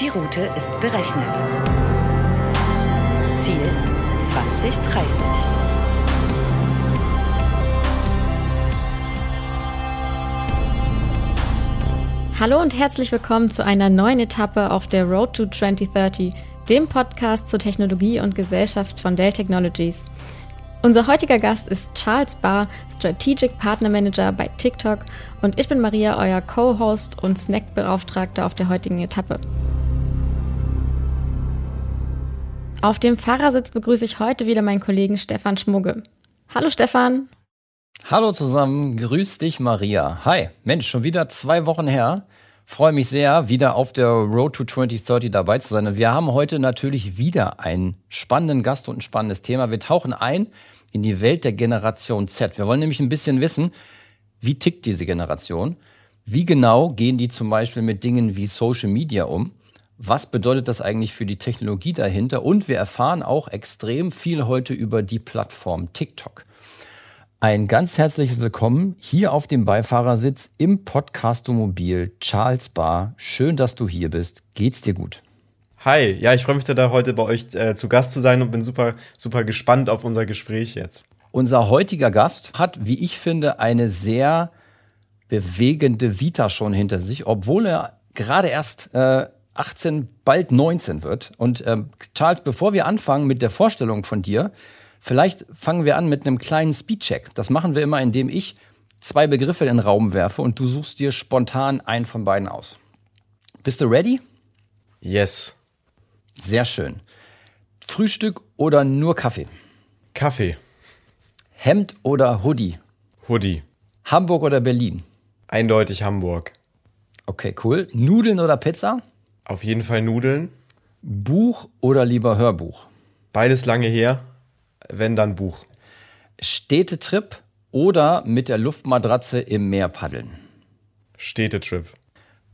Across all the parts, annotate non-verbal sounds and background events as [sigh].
Die Route ist berechnet. Ziel 2030. Hallo und herzlich willkommen zu einer neuen Etappe auf der Road to 2030, dem Podcast zur Technologie und Gesellschaft von Dell Technologies. Unser heutiger Gast ist Charles Barr, Strategic Partner Manager bei TikTok und ich bin Maria, euer Co-Host und Snackbeauftragter auf der heutigen Etappe. Auf dem Fahrersitz begrüße ich heute wieder meinen Kollegen Stefan Schmugge. Hallo Stefan. Hallo zusammen, grüß dich Maria. Hi, Mensch, schon wieder zwei Wochen her. Freue mich sehr, wieder auf der Road to 2030 dabei zu sein. Und wir haben heute natürlich wieder einen spannenden Gast und ein spannendes Thema. Wir tauchen ein in die Welt der Generation Z. Wir wollen nämlich ein bisschen wissen, wie tickt diese Generation? Wie genau gehen die zum Beispiel mit Dingen wie Social Media um? Was bedeutet das eigentlich für die Technologie dahinter? Und wir erfahren auch extrem viel heute über die Plattform TikTok. Ein ganz herzliches Willkommen hier auf dem Beifahrersitz im Podcastomobil Charles Bar. Schön, dass du hier bist. Geht's dir gut? Hi, ja, ich freue mich da heute bei euch äh, zu Gast zu sein und bin super, super gespannt auf unser Gespräch jetzt. Unser heutiger Gast hat, wie ich finde, eine sehr bewegende Vita schon hinter sich, obwohl er gerade erst äh, 18, bald 19 wird. Und ähm, Charles, bevor wir anfangen mit der Vorstellung von dir, vielleicht fangen wir an mit einem kleinen Speedcheck. Das machen wir immer, indem ich zwei Begriffe in den Raum werfe und du suchst dir spontan einen von beiden aus. Bist du ready? Yes. Sehr schön. Frühstück oder nur Kaffee? Kaffee. Hemd oder Hoodie? Hoodie. Hamburg oder Berlin? Eindeutig Hamburg. Okay, cool. Nudeln oder Pizza? Auf jeden Fall Nudeln. Buch oder lieber Hörbuch? Beides lange her, wenn dann Buch. Städtetrip oder mit der Luftmatratze im Meer paddeln? Städtetrip.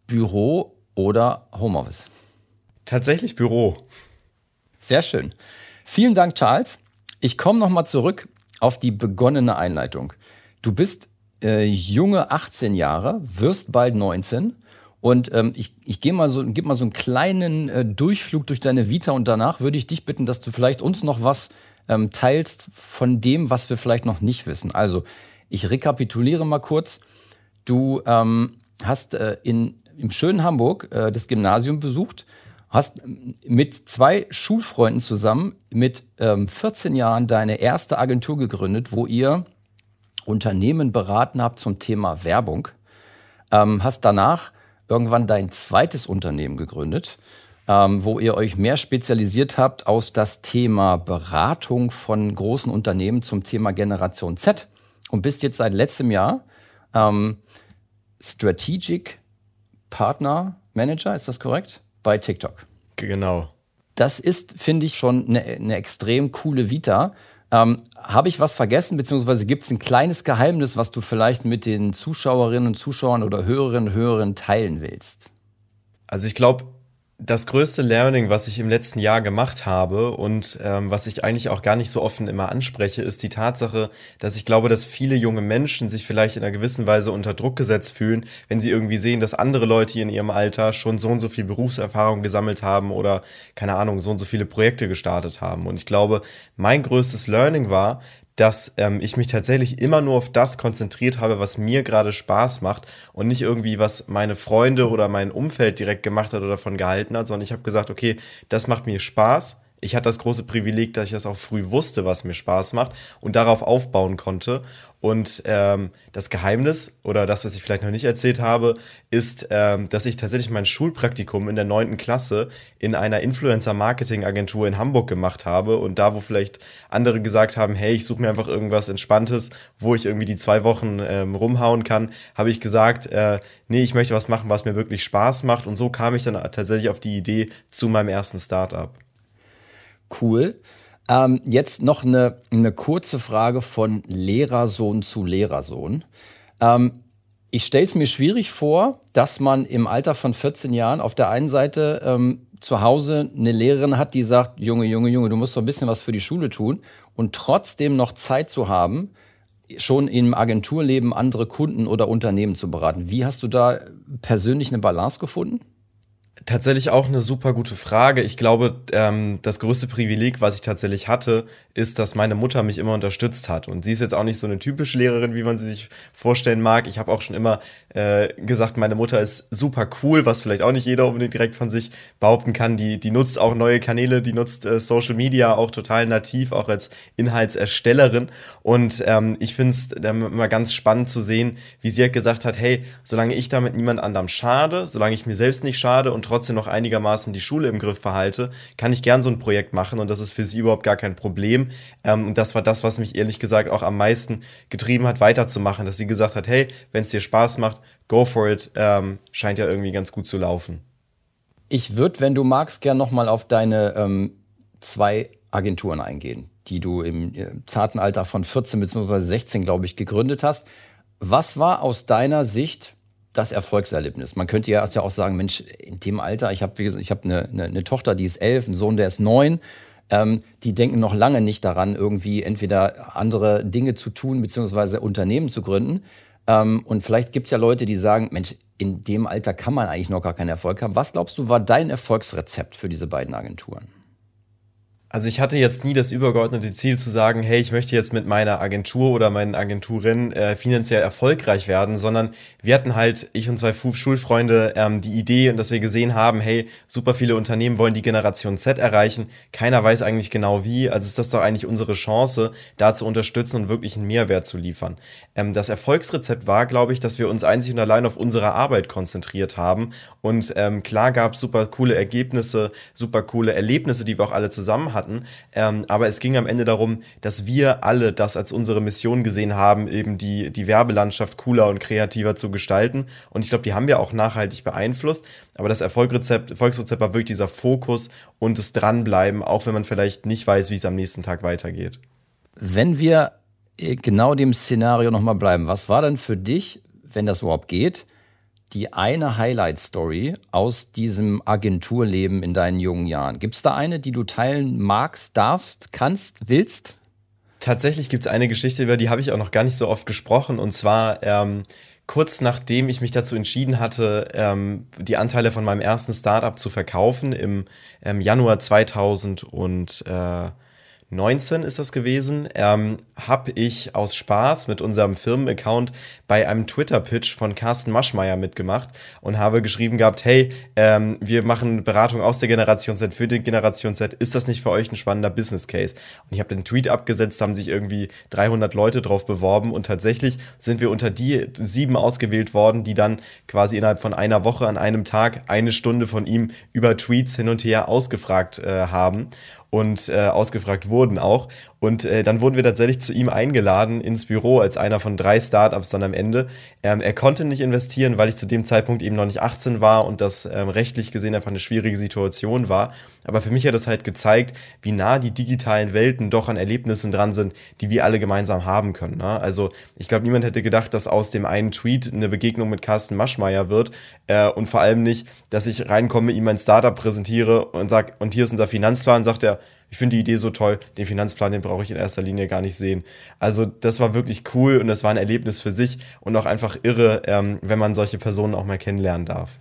Büro oder Homeoffice? Tatsächlich Büro. Sehr schön. Vielen Dank, Charles. Ich komme nochmal zurück auf die begonnene Einleitung. Du bist äh, junge 18 Jahre, wirst bald 19 und ähm, ich, ich gehe mal so, gebe mal so einen kleinen äh, Durchflug durch deine Vita und danach würde ich dich bitten, dass du vielleicht uns noch was ähm, teilst von dem, was wir vielleicht noch nicht wissen. Also, ich rekapituliere mal kurz. Du ähm, hast äh, in, im schönen Hamburg äh, das Gymnasium besucht, hast mit zwei Schulfreunden zusammen mit ähm, 14 Jahren deine erste Agentur gegründet, wo ihr Unternehmen beraten habt zum Thema Werbung. Ähm, hast danach irgendwann dein zweites Unternehmen gegründet, ähm, wo ihr euch mehr spezialisiert habt aus das Thema Beratung von großen Unternehmen zum Thema Generation Z und bist jetzt seit letztem Jahr ähm, Strategic Partner Manager, ist das korrekt? Bei TikTok. Genau. Das ist, finde ich, schon eine, eine extrem coole Vita. Ähm, Habe ich was vergessen, beziehungsweise gibt es ein kleines Geheimnis, was du vielleicht mit den Zuschauerinnen und Zuschauern oder Hörerinnen und Hörern teilen willst? Also ich glaube, das größte Learning, was ich im letzten Jahr gemacht habe und ähm, was ich eigentlich auch gar nicht so offen immer anspreche, ist die Tatsache, dass ich glaube, dass viele junge Menschen sich vielleicht in einer gewissen Weise unter Druck gesetzt fühlen, wenn sie irgendwie sehen, dass andere Leute in ihrem Alter schon so und so viel Berufserfahrung gesammelt haben oder keine Ahnung, so und so viele Projekte gestartet haben. Und ich glaube, mein größtes Learning war, dass ähm, ich mich tatsächlich immer nur auf das konzentriert habe, was mir gerade Spaß macht und nicht irgendwie, was meine Freunde oder mein Umfeld direkt gemacht hat oder davon gehalten hat, sondern ich habe gesagt, okay, das macht mir Spaß ich hatte das große Privileg, dass ich das auch früh wusste, was mir Spaß macht und darauf aufbauen konnte. Und ähm, das Geheimnis oder das, was ich vielleicht noch nicht erzählt habe, ist, ähm, dass ich tatsächlich mein Schulpraktikum in der neunten Klasse in einer Influencer-Marketing-Agentur in Hamburg gemacht habe. Und da, wo vielleicht andere gesagt haben, hey, ich suche mir einfach irgendwas Entspanntes, wo ich irgendwie die zwei Wochen ähm, rumhauen kann, habe ich gesagt, äh, nee, ich möchte was machen, was mir wirklich Spaß macht. Und so kam ich dann tatsächlich auf die Idee zu meinem ersten Startup. Cool. Ähm, jetzt noch eine, eine kurze Frage von Lehrersohn zu Lehrersohn. Ähm, ich stelle es mir schwierig vor, dass man im Alter von 14 Jahren auf der einen Seite ähm, zu Hause eine Lehrerin hat, die sagt, Junge, Junge, Junge, du musst doch ein bisschen was für die Schule tun und trotzdem noch Zeit zu haben, schon im Agenturleben andere Kunden oder Unternehmen zu beraten. Wie hast du da persönlich eine Balance gefunden? Tatsächlich auch eine super gute Frage. Ich glaube, ähm, das größte Privileg, was ich tatsächlich hatte, ist, dass meine Mutter mich immer unterstützt hat. Und sie ist jetzt auch nicht so eine typische Lehrerin, wie man sie sich vorstellen mag. Ich habe auch schon immer äh, gesagt, meine Mutter ist super cool, was vielleicht auch nicht jeder unbedingt direkt von sich behaupten kann. Die, die nutzt auch neue Kanäle, die nutzt äh, Social Media auch total nativ, auch als Inhaltserstellerin. Und ähm, ich finde es immer ganz spannend zu sehen, wie sie halt gesagt hat, hey, solange ich damit niemand anderem schade, solange ich mir selbst nicht schade und trotzdem noch einigermaßen die Schule im Griff behalte, kann ich gern so ein Projekt machen und das ist für sie überhaupt gar kein Problem. Ähm, und das war das, was mich ehrlich gesagt auch am meisten getrieben hat, weiterzumachen, dass sie gesagt hat, hey, wenn es dir Spaß macht, go for it, ähm, scheint ja irgendwie ganz gut zu laufen. Ich würde, wenn du magst, gern nochmal auf deine ähm, zwei Agenturen eingehen, die du im äh, zarten Alter von 14 bzw. 16, glaube ich, gegründet hast. Was war aus deiner Sicht das Erfolgserlebnis. Man könnte ja erst ja auch sagen, Mensch, in dem Alter, ich habe habe eine, eine, eine Tochter, die ist elf, einen Sohn, der ist neun. Ähm, die denken noch lange nicht daran, irgendwie entweder andere Dinge zu tun beziehungsweise Unternehmen zu gründen. Ähm, und vielleicht gibt es ja Leute, die sagen, Mensch, in dem Alter kann man eigentlich noch gar keinen Erfolg haben. Was glaubst du, war dein Erfolgsrezept für diese beiden Agenturen? Also ich hatte jetzt nie das übergeordnete Ziel zu sagen, hey, ich möchte jetzt mit meiner Agentur oder meinen Agenturen äh, finanziell erfolgreich werden, sondern wir hatten halt, ich und zwei Schulfreunde, ähm, die Idee und dass wir gesehen haben, hey, super viele Unternehmen wollen die Generation Z erreichen, keiner weiß eigentlich genau wie, also ist das doch eigentlich unsere Chance, da zu unterstützen und wirklich einen Mehrwert zu liefern. Ähm, das Erfolgsrezept war, glaube ich, dass wir uns einzig und allein auf unsere Arbeit konzentriert haben. Und ähm, klar gab es super coole Ergebnisse, super coole Erlebnisse, die wir auch alle zusammen hatten hatten. Ähm, aber es ging am Ende darum, dass wir alle das als unsere Mission gesehen haben, eben die, die Werbelandschaft cooler und kreativer zu gestalten. Und ich glaube, die haben wir auch nachhaltig beeinflusst. Aber das Erfolgsrezept, Erfolgsrezept war wirklich dieser Fokus und das Dranbleiben, auch wenn man vielleicht nicht weiß, wie es am nächsten Tag weitergeht. Wenn wir äh, genau dem Szenario nochmal bleiben, was war denn für dich, wenn das überhaupt geht, die eine Highlight-Story aus diesem Agenturleben in deinen jungen Jahren? Gibt es da eine, die du teilen magst, darfst, kannst, willst? Tatsächlich gibt es eine Geschichte, über die habe ich auch noch gar nicht so oft gesprochen. Und zwar ähm, kurz nachdem ich mich dazu entschieden hatte, ähm, die Anteile von meinem ersten Startup zu verkaufen im ähm, Januar 2000 und äh, 19 ist das gewesen, ähm, habe ich aus Spaß mit unserem Firmenaccount bei einem Twitter-Pitch von Carsten Maschmeyer mitgemacht und habe geschrieben gehabt, hey, ähm, wir machen Beratung aus der Generation Z für die Generation Z. Ist das nicht für euch ein spannender Business Case? Und ich habe den Tweet abgesetzt, haben sich irgendwie 300 Leute drauf beworben und tatsächlich sind wir unter die sieben ausgewählt worden, die dann quasi innerhalb von einer Woche an einem Tag eine Stunde von ihm über Tweets hin und her ausgefragt äh, haben und äh, ausgefragt wurden auch. Und äh, dann wurden wir tatsächlich zu ihm eingeladen ins Büro als einer von drei Startups dann am Ende. Ähm, er konnte nicht investieren, weil ich zu dem Zeitpunkt eben noch nicht 18 war und das ähm, rechtlich gesehen einfach eine schwierige Situation war. Aber für mich hat das halt gezeigt, wie nah die digitalen Welten doch an Erlebnissen dran sind, die wir alle gemeinsam haben können. Ne? Also ich glaube, niemand hätte gedacht, dass aus dem einen Tweet eine Begegnung mit Carsten Maschmeyer wird äh, und vor allem nicht, dass ich reinkomme, ihm ein Startup präsentiere und sage, und hier ist unser Finanzplan, sagt er, ich finde die Idee so toll, den Finanzplan, den brauche ich in erster Linie gar nicht sehen. Also das war wirklich cool und das war ein Erlebnis für sich und auch einfach irre, ähm, wenn man solche Personen auch mal kennenlernen darf.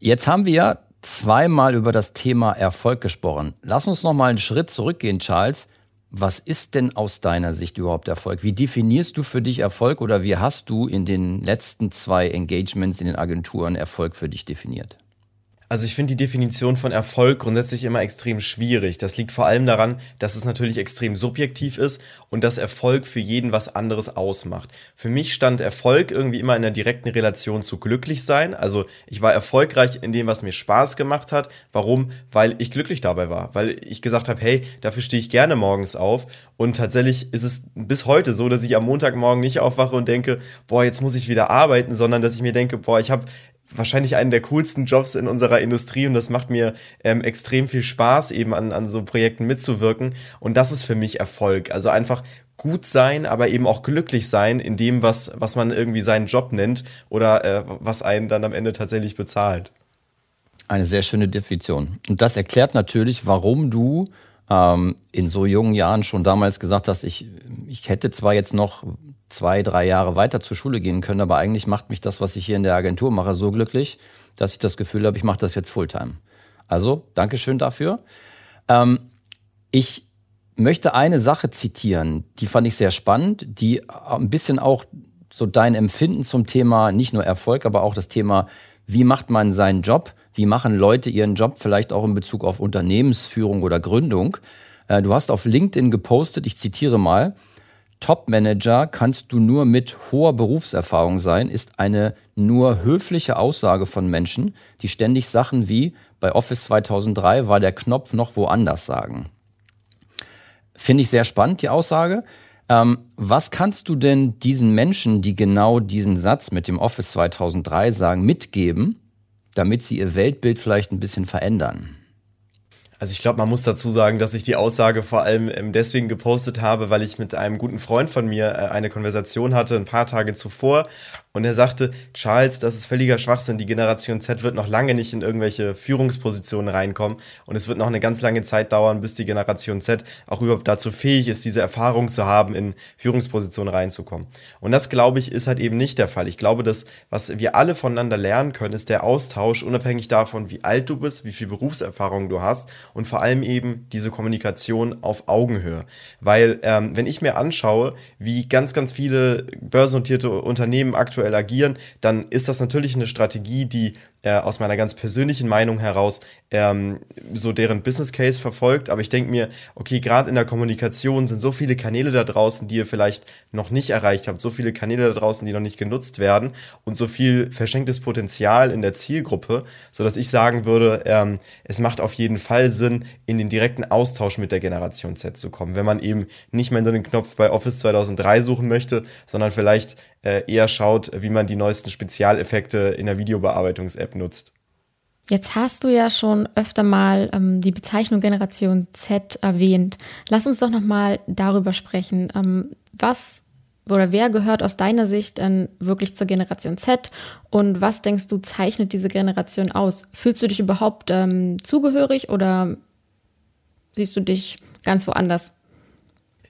Jetzt haben wir zweimal über das Thema Erfolg gesprochen. Lass uns noch mal einen Schritt zurückgehen, Charles. Was ist denn aus deiner Sicht überhaupt Erfolg? Wie definierst du für dich Erfolg oder wie hast du in den letzten zwei Engagements in den Agenturen Erfolg für dich definiert? Also ich finde die Definition von Erfolg grundsätzlich immer extrem schwierig. Das liegt vor allem daran, dass es natürlich extrem subjektiv ist und dass Erfolg für jeden was anderes ausmacht. Für mich stand Erfolg irgendwie immer in einer direkten Relation zu glücklich sein. Also ich war erfolgreich in dem, was mir Spaß gemacht hat. Warum? Weil ich glücklich dabei war. Weil ich gesagt habe, hey, dafür stehe ich gerne morgens auf. Und tatsächlich ist es bis heute so, dass ich am Montagmorgen nicht aufwache und denke, boah, jetzt muss ich wieder arbeiten, sondern dass ich mir denke, boah, ich habe wahrscheinlich einen der coolsten Jobs in unserer Industrie und das macht mir ähm, extrem viel Spaß, eben an, an so Projekten mitzuwirken. Und das ist für mich Erfolg. Also einfach gut sein, aber eben auch glücklich sein in dem, was, was man irgendwie seinen Job nennt oder äh, was einen dann am Ende tatsächlich bezahlt. Eine sehr schöne Definition. Und das erklärt natürlich, warum du ähm, in so jungen Jahren schon damals gesagt hast, ich, ich hätte zwar jetzt noch zwei, drei Jahre weiter zur Schule gehen können, aber eigentlich macht mich das, was ich hier in der Agentur mache, so glücklich, dass ich das Gefühl habe, ich mache das jetzt Fulltime. Also, Dankeschön dafür. Ähm, ich möchte eine Sache zitieren, die fand ich sehr spannend, die ein bisschen auch so dein Empfinden zum Thema nicht nur Erfolg, aber auch das Thema, wie macht man seinen Job, wie machen Leute ihren Job vielleicht auch in Bezug auf Unternehmensführung oder Gründung. Äh, du hast auf LinkedIn gepostet, ich zitiere mal, Top-Manager kannst du nur mit hoher Berufserfahrung sein, ist eine nur höfliche Aussage von Menschen, die ständig Sachen wie bei Office 2003 war der Knopf noch woanders sagen. Finde ich sehr spannend, die Aussage. Ähm, was kannst du denn diesen Menschen, die genau diesen Satz mit dem Office 2003 sagen, mitgeben, damit sie ihr Weltbild vielleicht ein bisschen verändern? Also ich glaube, man muss dazu sagen, dass ich die Aussage vor allem ähm, deswegen gepostet habe, weil ich mit einem guten Freund von mir äh, eine Konversation hatte, ein paar Tage zuvor. Und er sagte, Charles, das ist völliger Schwachsinn. Die Generation Z wird noch lange nicht in irgendwelche Führungspositionen reinkommen. Und es wird noch eine ganz lange Zeit dauern, bis die Generation Z auch überhaupt dazu fähig ist, diese Erfahrung zu haben, in Führungspositionen reinzukommen. Und das, glaube ich, ist halt eben nicht der Fall. Ich glaube, dass was wir alle voneinander lernen können, ist der Austausch, unabhängig davon, wie alt du bist, wie viel Berufserfahrung du hast und vor allem eben diese Kommunikation auf Augenhöhe. Weil ähm, wenn ich mir anschaue, wie ganz, ganz viele börsennotierte Unternehmen aktuell agieren, dann ist das natürlich eine Strategie, die äh, aus meiner ganz persönlichen Meinung heraus ähm, so deren Business Case verfolgt. Aber ich denke mir, okay, gerade in der Kommunikation sind so viele Kanäle da draußen, die ihr vielleicht noch nicht erreicht habt, so viele Kanäle da draußen, die noch nicht genutzt werden und so viel verschenktes Potenzial in der Zielgruppe, sodass ich sagen würde, ähm, es macht auf jeden Fall Sinn, in den direkten Austausch mit der Generation Z zu kommen. Wenn man eben nicht mehr so den Knopf bei Office 2003 suchen möchte, sondern vielleicht äh, eher schaut, wie man die neuesten Spezialeffekte in der Videobearbeitungs-App nutzt. Jetzt hast du ja schon öfter mal ähm, die Bezeichnung Generation Z erwähnt. Lass uns doch noch mal darüber sprechen. Ähm, was oder wer gehört aus deiner Sicht dann wirklich zur Generation Z und was denkst du zeichnet diese Generation aus? Fühlst du dich überhaupt ähm, zugehörig oder siehst du dich ganz woanders?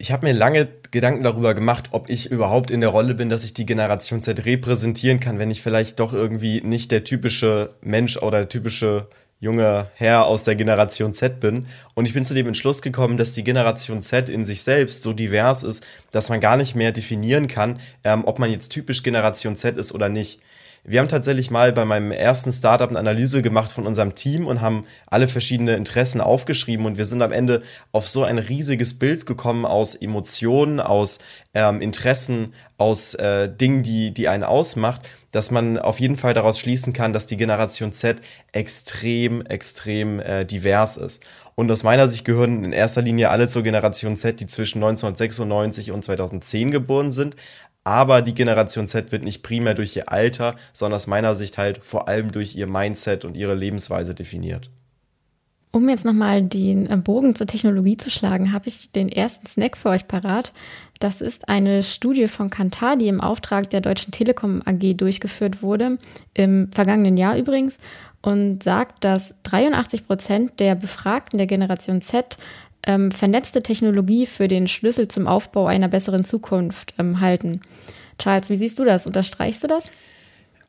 Ich habe mir lange Gedanken darüber gemacht, ob ich überhaupt in der Rolle bin, dass ich die Generation Z repräsentieren kann, wenn ich vielleicht doch irgendwie nicht der typische Mensch oder der typische junge Herr aus der Generation Z bin. Und ich bin zu dem Entschluss gekommen, dass die Generation Z in sich selbst so divers ist, dass man gar nicht mehr definieren kann, ähm, ob man jetzt typisch Generation Z ist oder nicht. Wir haben tatsächlich mal bei meinem ersten Startup eine Analyse gemacht von unserem Team und haben alle verschiedene Interessen aufgeschrieben und wir sind am Ende auf so ein riesiges Bild gekommen aus Emotionen, aus ähm, Interessen, aus äh, Dingen, die, die einen ausmacht, dass man auf jeden Fall daraus schließen kann, dass die Generation Z extrem, extrem äh, divers ist. Und aus meiner Sicht gehören in erster Linie alle zur Generation Z, die zwischen 1996 und 2010 geboren sind. Aber die Generation Z wird nicht primär durch ihr Alter, sondern aus meiner Sicht halt vor allem durch ihr Mindset und ihre Lebensweise definiert. Um jetzt nochmal den äh, Bogen zur Technologie zu schlagen, habe ich den ersten Snack für euch parat. Das ist eine Studie von Kantar, die im Auftrag der Deutschen Telekom AG durchgeführt wurde, im vergangenen Jahr übrigens, und sagt, dass 83 Prozent der Befragten der Generation Z ähm, vernetzte Technologie für den Schlüssel zum Aufbau einer besseren Zukunft ähm, halten. Charles, wie siehst du das? Unterstreichst du das?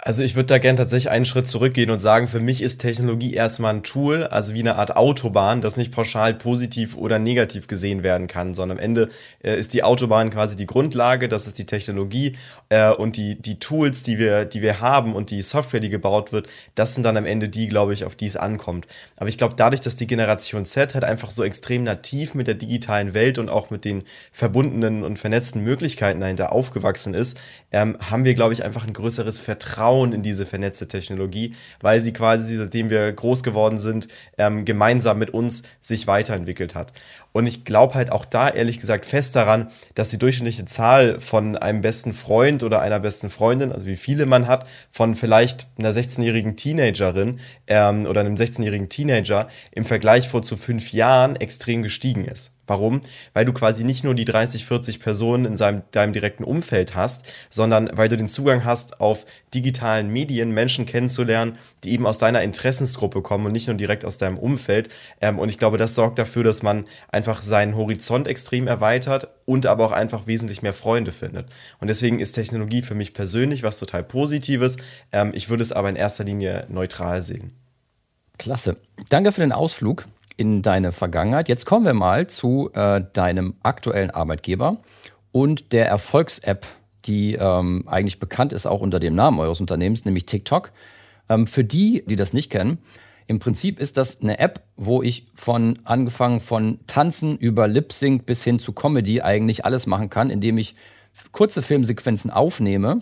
Also ich würde da gerne tatsächlich einen Schritt zurückgehen und sagen, für mich ist Technologie erstmal ein Tool, also wie eine Art Autobahn, das nicht pauschal positiv oder negativ gesehen werden kann, sondern am Ende äh, ist die Autobahn quasi die Grundlage, das ist die Technologie äh, und die, die Tools, die wir, die wir haben und die Software, die gebaut wird, das sind dann am Ende die, glaube ich, auf die es ankommt. Aber ich glaube, dadurch, dass die Generation Z halt einfach so extrem nativ mit der digitalen Welt und auch mit den verbundenen und vernetzten Möglichkeiten dahinter aufgewachsen ist, ähm, haben wir, glaube ich, einfach ein größeres Vertrauen Vertrauen in diese vernetzte Technologie, weil sie quasi, seitdem wir groß geworden sind, ähm, gemeinsam mit uns sich weiterentwickelt hat. Und ich glaube halt auch da ehrlich gesagt fest daran, dass die durchschnittliche Zahl von einem besten Freund oder einer besten Freundin, also wie viele man hat, von vielleicht einer 16-jährigen Teenagerin ähm, oder einem 16-jährigen Teenager im Vergleich vor zu fünf Jahren extrem gestiegen ist. Warum? Weil du quasi nicht nur die 30, 40 Personen in seinem, deinem direkten Umfeld hast, sondern weil du den Zugang hast, auf digitalen Medien Menschen kennenzulernen, die eben aus deiner Interessensgruppe kommen und nicht nur direkt aus deinem Umfeld. Ähm, und ich glaube, das sorgt dafür, dass man einfach seinen Horizont extrem erweitert und aber auch einfach wesentlich mehr Freunde findet. Und deswegen ist Technologie für mich persönlich was total Positives. Ähm, ich würde es aber in erster Linie neutral sehen. Klasse. Danke für den Ausflug in deine Vergangenheit. Jetzt kommen wir mal zu äh, deinem aktuellen Arbeitgeber und der Erfolgs-App, die ähm, eigentlich bekannt ist auch unter dem Namen eures Unternehmens, nämlich TikTok. Ähm, für die, die das nicht kennen, im Prinzip ist das eine App, wo ich von angefangen von Tanzen über Lip Sync bis hin zu Comedy eigentlich alles machen kann, indem ich kurze Filmsequenzen aufnehme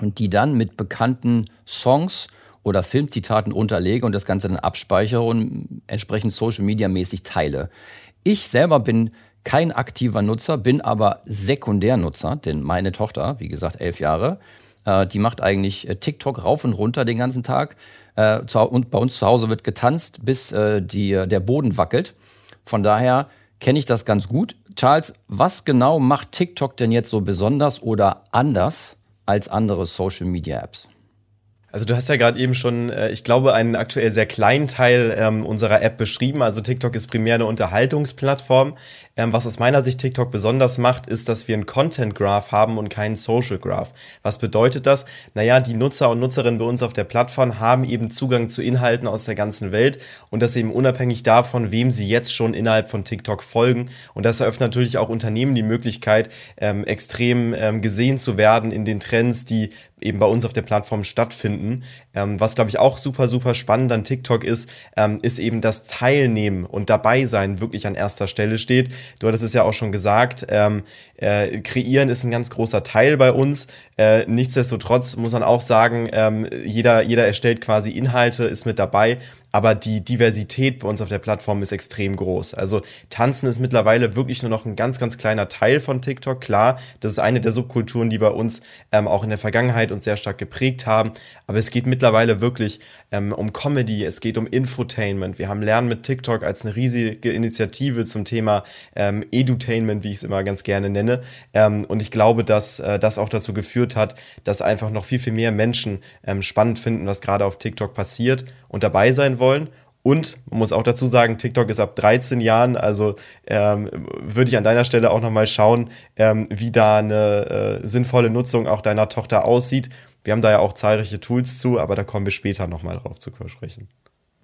und die dann mit bekannten Songs oder Filmzitaten unterlege und das Ganze dann abspeichere und entsprechend Social Media mäßig teile. Ich selber bin kein aktiver Nutzer, bin aber Sekundärnutzer, denn meine Tochter, wie gesagt, elf Jahre, äh, die macht eigentlich äh, TikTok rauf und runter den ganzen Tag. Äh, und bei uns zu Hause wird getanzt, bis die, der Boden wackelt. Von daher kenne ich das ganz gut. Charles, was genau macht TikTok denn jetzt so besonders oder anders als andere Social Media Apps? Also du hast ja gerade eben schon, äh, ich glaube, einen aktuell sehr kleinen Teil ähm, unserer App beschrieben. Also TikTok ist primär eine Unterhaltungsplattform. Ähm, was aus meiner Sicht TikTok besonders macht, ist, dass wir einen Content Graph haben und keinen Social Graph. Was bedeutet das? Naja, die Nutzer und Nutzerinnen bei uns auf der Plattform haben eben Zugang zu Inhalten aus der ganzen Welt und das eben unabhängig davon, wem sie jetzt schon innerhalb von TikTok folgen. Und das eröffnet natürlich auch Unternehmen die Möglichkeit, ähm, extrem ähm, gesehen zu werden in den Trends, die eben bei uns auf der Plattform stattfinden. Ähm, was, glaube ich, auch super, super spannend an TikTok ist, ähm, ist eben das Teilnehmen und dabei sein wirklich an erster Stelle steht. Du hattest es ja auch schon gesagt, ähm, äh, kreieren ist ein ganz großer Teil bei uns. Äh, nichtsdestotrotz muss man auch sagen, ähm, jeder, jeder erstellt quasi Inhalte, ist mit dabei, aber die Diversität bei uns auf der Plattform ist extrem groß. Also Tanzen ist mittlerweile wirklich nur noch ein ganz, ganz kleiner Teil von TikTok. Klar, das ist eine der Subkulturen, die bei uns ähm, auch in der Vergangenheit uns sehr stark geprägt haben, aber es geht mittlerweile wirklich ähm, um Comedy, es geht um Infotainment. Wir haben Lernen mit TikTok als eine riesige Initiative zum Thema ähm, Edutainment, wie ich es immer ganz gerne nenne. Ähm, und ich glaube, dass äh, das auch dazu geführt hat, dass einfach noch viel, viel mehr Menschen ähm, spannend finden, was gerade auf TikTok passiert und dabei sein wollen. Und man muss auch dazu sagen, TikTok ist ab 13 Jahren, also ähm, würde ich an deiner Stelle auch nochmal schauen, ähm, wie da eine äh, sinnvolle Nutzung auch deiner Tochter aussieht. Wir haben da ja auch zahlreiche Tools zu, aber da kommen wir später nochmal drauf zu sprechen.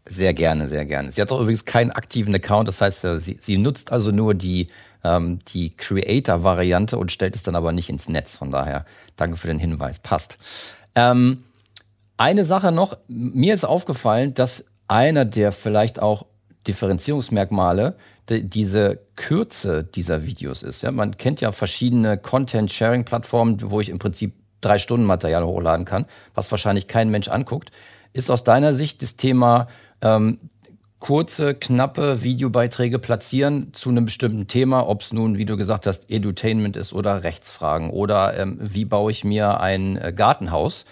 Sehr gerne, sehr gerne. Sie hat doch übrigens keinen aktiven Account, das heißt, äh, sie, sie nutzt also nur die, ähm, die Creator-Variante und stellt es dann aber nicht ins Netz. Von daher, danke für den Hinweis. Passt. Ähm, eine Sache noch, mir ist aufgefallen, dass einer der vielleicht auch Differenzierungsmerkmale die, diese Kürze dieser Videos ist. Ja, man kennt ja verschiedene Content-Sharing-Plattformen, wo ich im Prinzip drei Stunden Material hochladen kann, was wahrscheinlich kein Mensch anguckt. Ist aus deiner Sicht das Thema ähm, kurze, knappe Videobeiträge platzieren zu einem bestimmten Thema, ob es nun, wie du gesagt hast, Edutainment ist oder Rechtsfragen oder ähm, wie baue ich mir ein äh, Gartenhaus.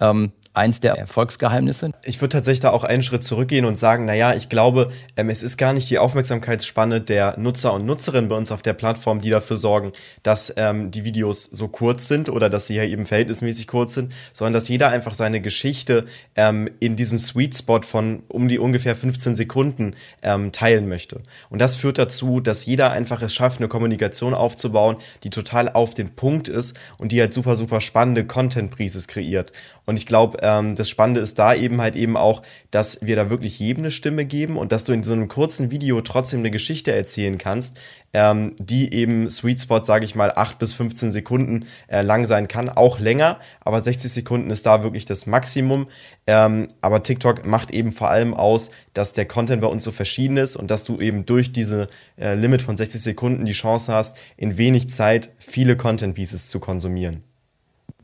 Ähm, eins der Erfolgsgeheimnisse? Ich würde tatsächlich da auch einen Schritt zurückgehen und sagen, naja, ich glaube, ähm, es ist gar nicht die Aufmerksamkeitsspanne der Nutzer und Nutzerinnen bei uns auf der Plattform, die dafür sorgen, dass ähm, die Videos so kurz sind oder dass sie ja eben verhältnismäßig kurz sind, sondern dass jeder einfach seine Geschichte ähm, in diesem Sweet Spot von um die ungefähr 15 Sekunden ähm, teilen möchte. Und das führt dazu, dass jeder einfach es schafft, eine Kommunikation aufzubauen, die total auf den Punkt ist und die halt super, super spannende Content-Pieces kreiert. Und ich glaube, ähm, das Spannende ist da eben halt eben auch, dass wir da wirklich jedem eine Stimme geben und dass du in so einem kurzen Video trotzdem eine Geschichte erzählen kannst, ähm, die eben Sweet Spot, sage ich mal, 8 bis 15 Sekunden äh, lang sein kann, auch länger, aber 60 Sekunden ist da wirklich das Maximum. Ähm, aber TikTok macht eben vor allem aus, dass der Content bei uns so verschieden ist und dass du eben durch diese äh, Limit von 60 Sekunden die Chance hast, in wenig Zeit viele Content Pieces zu konsumieren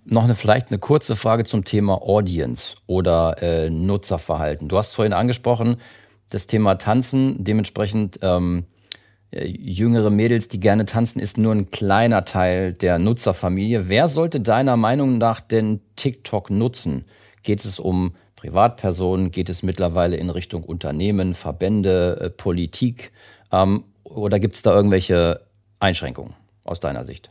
noch eine vielleicht eine kurze Frage zum Thema Audience oder äh, Nutzerverhalten. Du hast vorhin angesprochen, das Thema Tanzen, dementsprechend ähm, äh, jüngere Mädels, die gerne tanzen, ist nur ein kleiner Teil der Nutzerfamilie. Wer sollte deiner Meinung nach denn TikTok nutzen? Geht es um Privatpersonen? Geht es mittlerweile in Richtung Unternehmen, Verbände, äh, Politik? Ähm, oder gibt es da irgendwelche Einschränkungen aus deiner Sicht?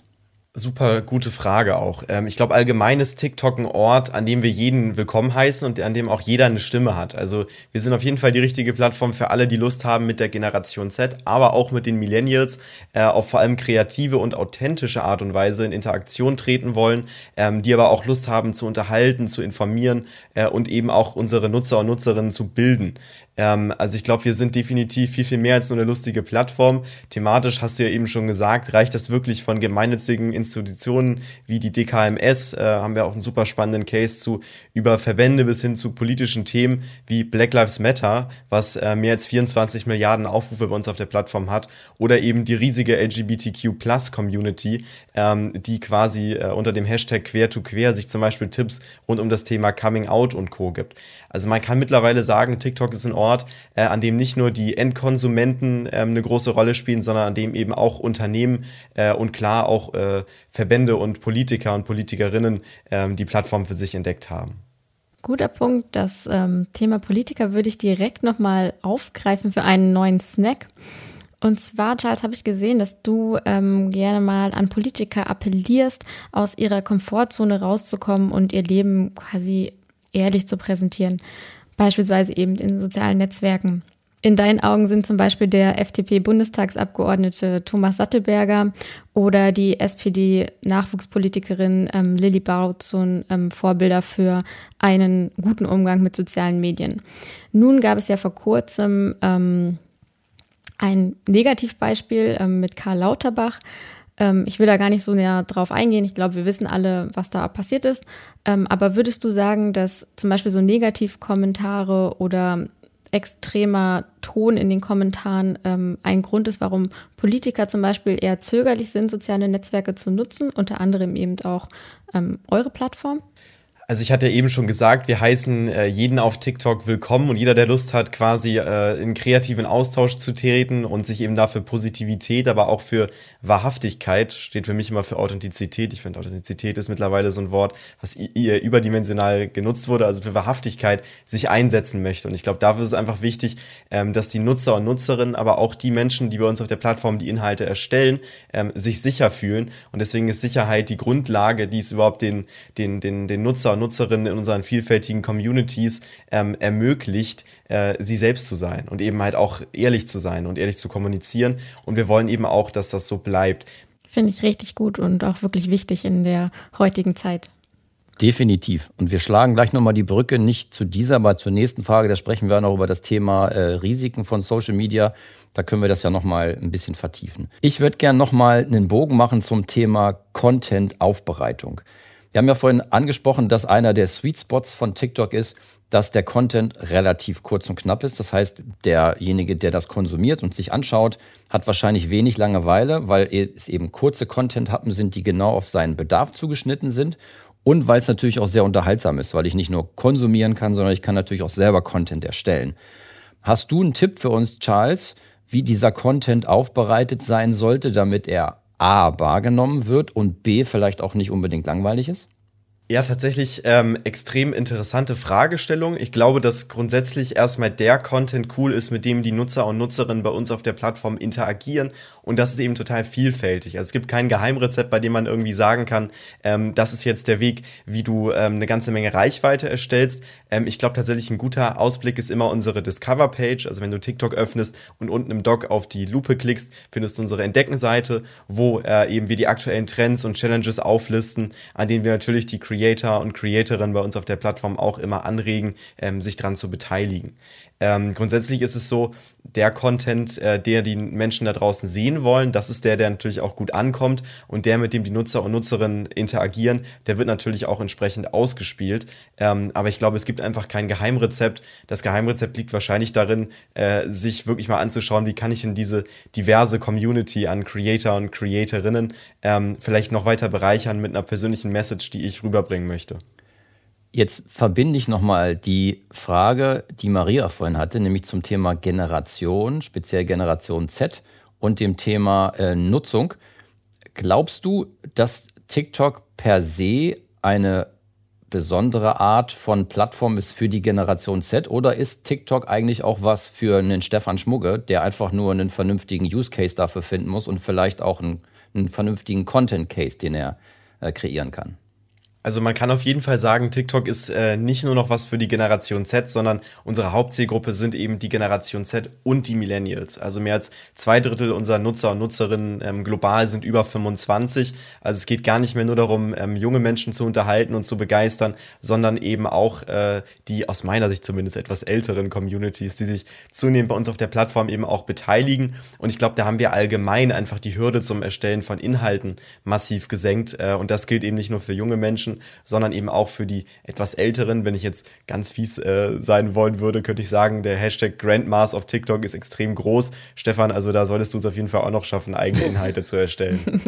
Super gute Frage auch. Ähm, ich glaube, allgemein ist TikTok ein Ort, an dem wir jeden willkommen heißen und an dem auch jeder eine Stimme hat. Also wir sind auf jeden Fall die richtige Plattform für alle, die Lust haben mit der Generation Z, aber auch mit den Millennials äh, auf vor allem kreative und authentische Art und Weise in Interaktion treten wollen, ähm, die aber auch Lust haben zu unterhalten, zu informieren äh, und eben auch unsere Nutzer und Nutzerinnen zu bilden. Ähm, also ich glaube, wir sind definitiv viel, viel mehr als nur eine lustige Plattform. Thematisch hast du ja eben schon gesagt, reicht das wirklich von gemeinnützigen Institutionen wie die DKMS, äh, haben wir auch einen super spannenden Case zu, über Verbände bis hin zu politischen Themen wie Black Lives Matter, was äh, mehr als 24 Milliarden Aufrufe bei uns auf der Plattform hat, oder eben die riesige LGBTQ Plus Community, ähm, die quasi äh, unter dem Hashtag Quer to Quer sich zum Beispiel Tipps rund um das Thema Coming Out und Co. gibt. Also man kann mittlerweile sagen, TikTok ist ein Ort, äh, an dem nicht nur die Endkonsumenten ähm, eine große Rolle spielen, sondern an dem eben auch Unternehmen äh, und klar auch äh, Verbände und Politiker und Politikerinnen ähm, die Plattform für sich entdeckt haben. Guter Punkt. Das ähm, Thema Politiker würde ich direkt nochmal aufgreifen für einen neuen Snack. Und zwar, Charles, habe ich gesehen, dass du ähm, gerne mal an Politiker appellierst, aus ihrer Komfortzone rauszukommen und ihr Leben quasi ehrlich zu präsentieren, beispielsweise eben in sozialen Netzwerken. In deinen Augen sind zum Beispiel der FDP-Bundestagsabgeordnete Thomas Sattelberger oder die SPD-Nachwuchspolitikerin ähm, Lilly Bautsun ähm, Vorbilder für einen guten Umgang mit sozialen Medien. Nun gab es ja vor kurzem ähm, ein Negativbeispiel ähm, mit Karl Lauterbach, ähm, ich will da gar nicht so näher drauf eingehen. Ich glaube, wir wissen alle, was da passiert ist. Ähm, aber würdest du sagen, dass zum Beispiel so Negativkommentare oder extremer Ton in den Kommentaren ähm, ein Grund ist, warum Politiker zum Beispiel eher zögerlich sind, soziale Netzwerke zu nutzen, unter anderem eben auch ähm, eure Plattform? Also ich hatte ja eben schon gesagt, wir heißen äh, jeden auf TikTok willkommen und jeder, der Lust hat, quasi äh, in kreativen Austausch zu treten und sich eben dafür Positivität, aber auch für Wahrhaftigkeit, steht für mich immer für Authentizität. Ich finde, Authentizität ist mittlerweile so ein Wort, was überdimensional genutzt wurde, also für Wahrhaftigkeit sich einsetzen möchte. Und ich glaube, dafür ist es einfach wichtig, ähm, dass die Nutzer und Nutzerinnen, aber auch die Menschen, die bei uns auf der Plattform die Inhalte erstellen, ähm, sich sicher fühlen. Und deswegen ist Sicherheit die Grundlage, die es überhaupt den, den, den, den Nutzer Nutzerinnen in unseren vielfältigen Communities ähm, ermöglicht, äh, sie selbst zu sein und eben halt auch ehrlich zu sein und ehrlich zu kommunizieren. Und wir wollen eben auch, dass das so bleibt. Finde ich richtig gut und auch wirklich wichtig in der heutigen Zeit. Definitiv. Und wir schlagen gleich nochmal die Brücke nicht zu dieser, aber zur nächsten Frage. Da sprechen wir noch über das Thema äh, Risiken von Social Media. Da können wir das ja nochmal ein bisschen vertiefen. Ich würde gerne nochmal einen Bogen machen zum Thema Content-Aufbereitung. Wir haben ja vorhin angesprochen, dass einer der Sweet Spots von TikTok ist, dass der Content relativ kurz und knapp ist. Das heißt, derjenige, der das konsumiert und sich anschaut, hat wahrscheinlich wenig Langeweile, weil es eben kurze Content-Happen sind, die genau auf seinen Bedarf zugeschnitten sind. Und weil es natürlich auch sehr unterhaltsam ist, weil ich nicht nur konsumieren kann, sondern ich kann natürlich auch selber Content erstellen. Hast du einen Tipp für uns, Charles, wie dieser Content aufbereitet sein sollte, damit er A wahrgenommen wird und B vielleicht auch nicht unbedingt langweilig ist? Ja, tatsächlich ähm, extrem interessante Fragestellung. Ich glaube, dass grundsätzlich erstmal der Content cool ist, mit dem die Nutzer und Nutzerinnen bei uns auf der Plattform interagieren. Und das ist eben total vielfältig. Also es gibt kein Geheimrezept, bei dem man irgendwie sagen kann, ähm, das ist jetzt der Weg, wie du ähm, eine ganze Menge Reichweite erstellst. Ähm, ich glaube tatsächlich, ein guter Ausblick ist immer unsere Discover-Page. Also wenn du TikTok öffnest und unten im Dock auf die Lupe klickst, findest du unsere Entdecken-Seite, wo äh, eben wir die aktuellen Trends und Challenges auflisten, an denen wir natürlich die Creator Creator und Creatorinnen bei uns auf der Plattform auch immer anregen, ähm, sich daran zu beteiligen. Ähm, grundsätzlich ist es so, der Content, äh, der die Menschen da draußen sehen wollen, das ist der, der natürlich auch gut ankommt und der, mit dem die Nutzer und Nutzerinnen interagieren, der wird natürlich auch entsprechend ausgespielt. Ähm, aber ich glaube, es gibt einfach kein Geheimrezept. Das Geheimrezept liegt wahrscheinlich darin, äh, sich wirklich mal anzuschauen, wie kann ich in diese diverse Community an Creator und Creatorinnen ähm, vielleicht noch weiter bereichern mit einer persönlichen Message, die ich rüberbringen möchte. Jetzt verbinde ich nochmal die Frage, die Maria vorhin hatte, nämlich zum Thema Generation, speziell Generation Z und dem Thema äh, Nutzung. Glaubst du, dass TikTok per se eine besondere Art von Plattform ist für die Generation Z oder ist TikTok eigentlich auch was für einen Stefan Schmugge, der einfach nur einen vernünftigen Use Case dafür finden muss und vielleicht auch einen, einen vernünftigen Content Case, den er äh, kreieren kann? Also man kann auf jeden Fall sagen, TikTok ist äh, nicht nur noch was für die Generation Z, sondern unsere Hauptzielgruppe sind eben die Generation Z und die Millennials. Also mehr als zwei Drittel unserer Nutzer und Nutzerinnen ähm, global sind über 25. Also es geht gar nicht mehr nur darum, ähm, junge Menschen zu unterhalten und zu begeistern, sondern eben auch äh, die aus meiner Sicht zumindest etwas älteren Communities, die sich zunehmend bei uns auf der Plattform eben auch beteiligen. Und ich glaube, da haben wir allgemein einfach die Hürde zum Erstellen von Inhalten massiv gesenkt. Äh, und das gilt eben nicht nur für junge Menschen, Menschen, sondern eben auch für die etwas älteren. Wenn ich jetzt ganz fies äh, sein wollen würde, könnte ich sagen, der Hashtag Grandmas auf TikTok ist extrem groß. Stefan, also da solltest du es auf jeden Fall auch noch schaffen, eigene Inhalte zu erstellen. [laughs]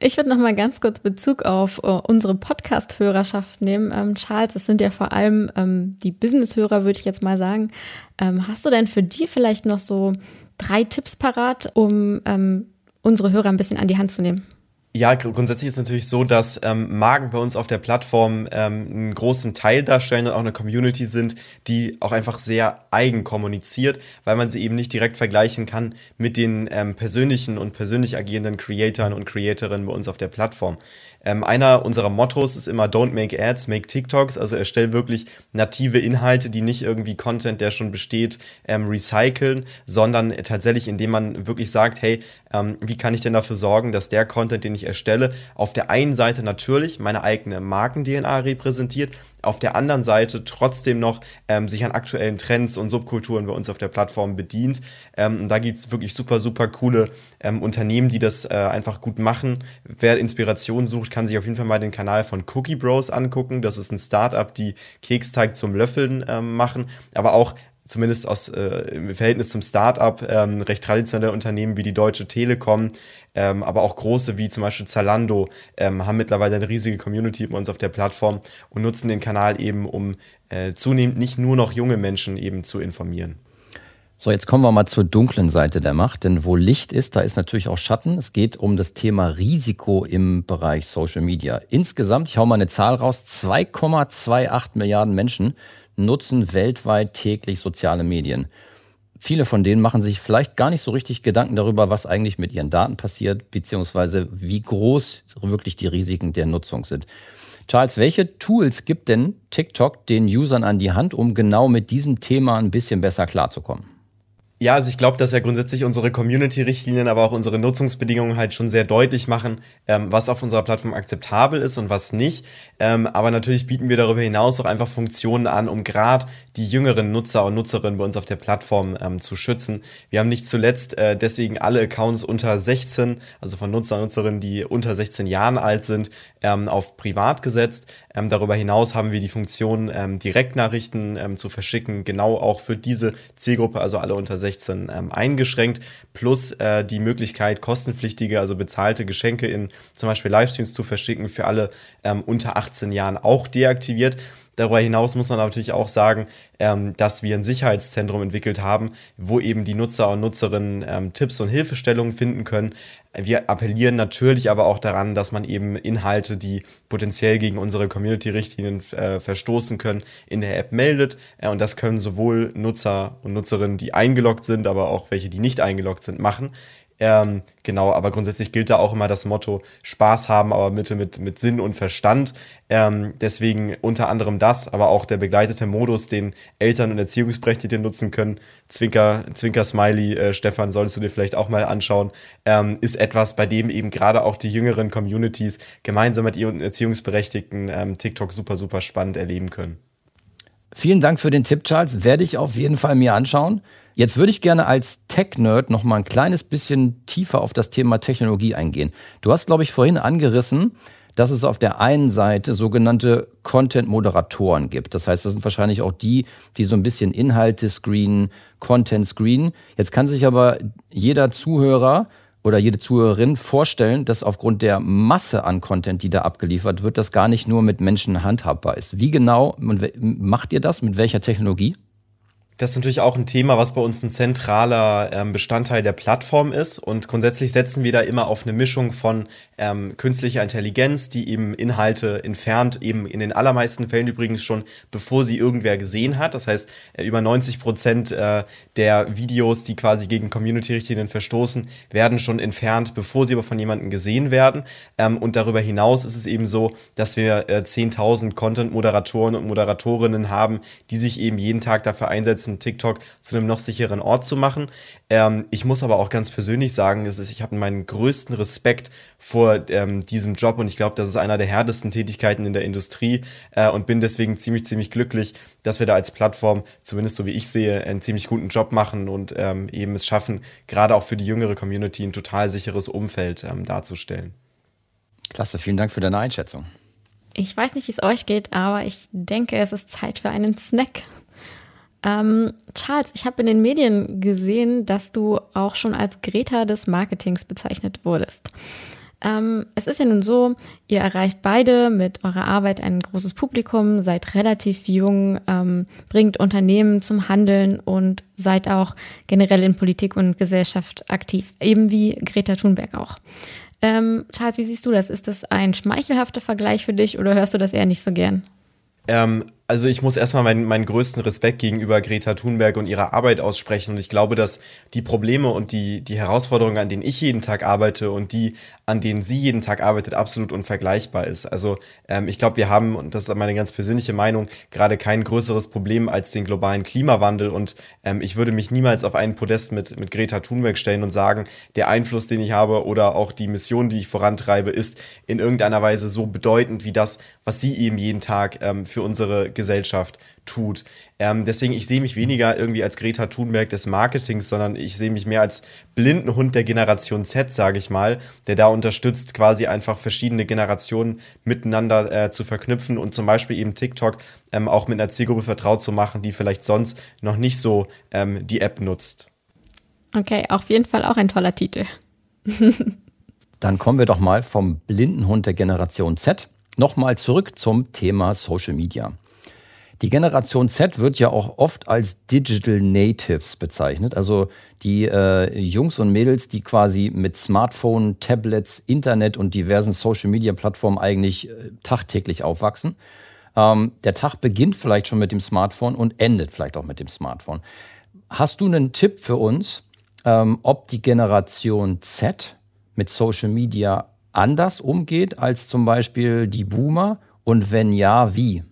Ich würde noch mal ganz kurz Bezug auf uh, unsere Podcast-Hörerschaft nehmen. Ähm, Charles, es sind ja vor allem ähm, die Business-Hörer, würde ich jetzt mal sagen. Ähm, hast du denn für die vielleicht noch so drei Tipps parat, um ähm, unsere Hörer ein bisschen an die Hand zu nehmen? Ja, grundsätzlich ist es natürlich so, dass ähm, Marken bei uns auf der Plattform ähm, einen großen Teil darstellen und auch eine Community sind, die auch einfach sehr eigen kommuniziert, weil man sie eben nicht direkt vergleichen kann mit den ähm, persönlichen und persönlich agierenden Creatoren und Creatorinnen bei uns auf der Plattform. Ähm, einer unserer Mottos ist immer Don't make ads, make TikToks. Also erstell wirklich native Inhalte, die nicht irgendwie Content, der schon besteht, ähm, recyceln, sondern tatsächlich, indem man wirklich sagt, hey, ähm, wie kann ich denn dafür sorgen, dass der Content, den ich erstelle, auf der einen Seite natürlich meine eigene Marken-DNA repräsentiert, auf der anderen Seite trotzdem noch ähm, sich an aktuellen Trends und Subkulturen bei uns auf der Plattform bedient. Ähm, und da gibt es wirklich super, super coole ähm, Unternehmen, die das äh, einfach gut machen. Wer Inspiration sucht, kann sich auf jeden Fall mal den Kanal von Cookie Bros angucken. Das ist ein Startup, die Keksteig zum Löffeln ähm, machen, aber auch zumindest aus, äh, im Verhältnis zum Start-up ähm, recht traditionelle Unternehmen wie die Deutsche Telekom, ähm, aber auch große wie zum Beispiel Zalando ähm, haben mittlerweile eine riesige Community bei uns auf der Plattform und nutzen den Kanal eben, um äh, zunehmend nicht nur noch junge Menschen eben zu informieren. So, jetzt kommen wir mal zur dunklen Seite der Macht, denn wo Licht ist, da ist natürlich auch Schatten. Es geht um das Thema Risiko im Bereich Social Media. Insgesamt, ich hau mal eine Zahl raus, 2,28 Milliarden Menschen nutzen weltweit täglich soziale Medien. Viele von denen machen sich vielleicht gar nicht so richtig Gedanken darüber, was eigentlich mit ihren Daten passiert, beziehungsweise wie groß wirklich die Risiken der Nutzung sind. Charles, welche Tools gibt denn TikTok den Usern an die Hand, um genau mit diesem Thema ein bisschen besser klarzukommen? Ja, also ich glaube, dass ja grundsätzlich unsere Community-Richtlinien, aber auch unsere Nutzungsbedingungen halt schon sehr deutlich machen, ähm, was auf unserer Plattform akzeptabel ist und was nicht. Ähm, aber natürlich bieten wir darüber hinaus auch einfach Funktionen an, um gerade die jüngeren Nutzer und Nutzerinnen bei uns auf der Plattform ähm, zu schützen. Wir haben nicht zuletzt äh, deswegen alle Accounts unter 16, also von Nutzer und Nutzerinnen, die unter 16 Jahren alt sind, ähm, auf privat gesetzt. Ähm, darüber hinaus haben wir die Funktion, ähm, Direktnachrichten ähm, zu verschicken, genau auch für diese Zielgruppe, also alle unter 16, ähm, eingeschränkt, plus äh, die Möglichkeit, kostenpflichtige, also bezahlte Geschenke in zum Beispiel Livestreams zu verschicken, für alle ähm, unter 18 Jahren auch deaktiviert. Darüber hinaus muss man natürlich auch sagen, ähm, dass wir ein Sicherheitszentrum entwickelt haben, wo eben die Nutzer und Nutzerinnen ähm, Tipps und Hilfestellungen finden können. Wir appellieren natürlich aber auch daran, dass man eben Inhalte, die potenziell gegen unsere Community-Richtlinien äh, verstoßen können, in der App meldet. Äh, und das können sowohl Nutzer und Nutzerinnen, die eingeloggt sind, aber auch welche, die nicht eingeloggt sind, machen. Ähm, genau, aber grundsätzlich gilt da auch immer das Motto Spaß haben, aber bitte mit, mit Sinn und Verstand. Ähm, deswegen unter anderem das, aber auch der begleitete Modus, den Eltern und Erziehungsberechtigte nutzen können. Zwinker, Zwinker Smiley, äh, Stefan, solltest du dir vielleicht auch mal anschauen, ähm, ist etwas, bei dem eben gerade auch die jüngeren Communities gemeinsam mit ihren Erziehungsberechtigten ähm, TikTok super, super spannend erleben können. Vielen Dank für den Tipp, Charles. Werde ich auf jeden Fall mir anschauen. Jetzt würde ich gerne als Tech-Nerd noch mal ein kleines bisschen tiefer auf das Thema Technologie eingehen. Du hast, glaube ich, vorhin angerissen, dass es auf der einen Seite sogenannte Content-Moderatoren gibt. Das heißt, das sind wahrscheinlich auch die, die so ein bisschen Inhalte screenen, Content screenen. Jetzt kann sich aber jeder Zuhörer oder jede Zuhörerin vorstellen, dass aufgrund der Masse an Content, die da abgeliefert wird, das gar nicht nur mit Menschen handhabbar ist. Wie genau macht ihr das? Mit welcher Technologie? Das ist natürlich auch ein Thema, was bei uns ein zentraler ähm, Bestandteil der Plattform ist. Und grundsätzlich setzen wir da immer auf eine Mischung von ähm, künstlicher Intelligenz, die eben Inhalte entfernt, eben in den allermeisten Fällen übrigens schon, bevor sie irgendwer gesehen hat. Das heißt, äh, über 90 Prozent äh, der Videos, die quasi gegen Community-Richtlinien verstoßen, werden schon entfernt, bevor sie aber von jemandem gesehen werden. Ähm, und darüber hinaus ist es eben so, dass wir äh, 10.000 Content-Moderatoren und Moderatorinnen haben, die sich eben jeden Tag dafür einsetzen, nutzen, TikTok zu einem noch sicheren Ort zu machen. Ähm, ich muss aber auch ganz persönlich sagen, ist, ich habe meinen größten Respekt vor ähm, diesem Job und ich glaube, das ist einer der härtesten Tätigkeiten in der Industrie äh, und bin deswegen ziemlich, ziemlich glücklich, dass wir da als Plattform, zumindest so wie ich sehe, einen ziemlich guten Job machen und ähm, eben es schaffen, gerade auch für die jüngere Community ein total sicheres Umfeld ähm, darzustellen. Klasse, vielen Dank für deine Einschätzung. Ich weiß nicht, wie es euch geht, aber ich denke, es ist Zeit für einen Snack. Ähm, Charles, ich habe in den Medien gesehen, dass du auch schon als Greta des Marketings bezeichnet wurdest. Ähm, es ist ja nun so, ihr erreicht beide mit eurer Arbeit ein großes Publikum, seid relativ jung, ähm, bringt Unternehmen zum Handeln und seid auch generell in Politik und Gesellschaft aktiv, eben wie Greta Thunberg auch. Ähm, Charles, wie siehst du das? Ist das ein schmeichelhafter Vergleich für dich oder hörst du das eher nicht so gern? Ähm, also ich muss erstmal meinen, meinen größten Respekt gegenüber Greta Thunberg und ihrer Arbeit aussprechen. Und ich glaube, dass die Probleme und die, die Herausforderungen, an denen ich jeden Tag arbeite und die, an denen sie jeden Tag arbeitet, absolut unvergleichbar ist. Also ähm, ich glaube, wir haben, und das ist meine ganz persönliche Meinung, gerade kein größeres Problem als den globalen Klimawandel. Und ähm, ich würde mich niemals auf einen Podest mit, mit Greta Thunberg stellen und sagen, der Einfluss, den ich habe oder auch die Mission, die ich vorantreibe, ist in irgendeiner Weise so bedeutend wie das, was sie eben jeden Tag ähm, für unsere Gesellschaft tut. Ähm, deswegen, ich sehe mich weniger irgendwie als Greta Thunberg des Marketings, sondern ich sehe mich mehr als blinden Hund der Generation Z, sage ich mal, der da unterstützt, quasi einfach verschiedene Generationen miteinander äh, zu verknüpfen und zum Beispiel eben TikTok ähm, auch mit einer Zielgruppe vertraut zu machen, die vielleicht sonst noch nicht so ähm, die App nutzt. Okay, auf jeden Fall auch ein toller Titel. [laughs] Dann kommen wir doch mal vom blinden Hund der Generation Z Nochmal zurück zum Thema Social Media. Die Generation Z wird ja auch oft als Digital Natives bezeichnet, also die äh, Jungs und Mädels, die quasi mit Smartphone, Tablets, Internet und diversen Social-Media-Plattformen eigentlich äh, tagtäglich aufwachsen. Ähm, der Tag beginnt vielleicht schon mit dem Smartphone und endet vielleicht auch mit dem Smartphone. Hast du einen Tipp für uns, ähm, ob die Generation Z mit Social Media anders umgeht als zum Beispiel die Boomer? Und wenn ja, wie?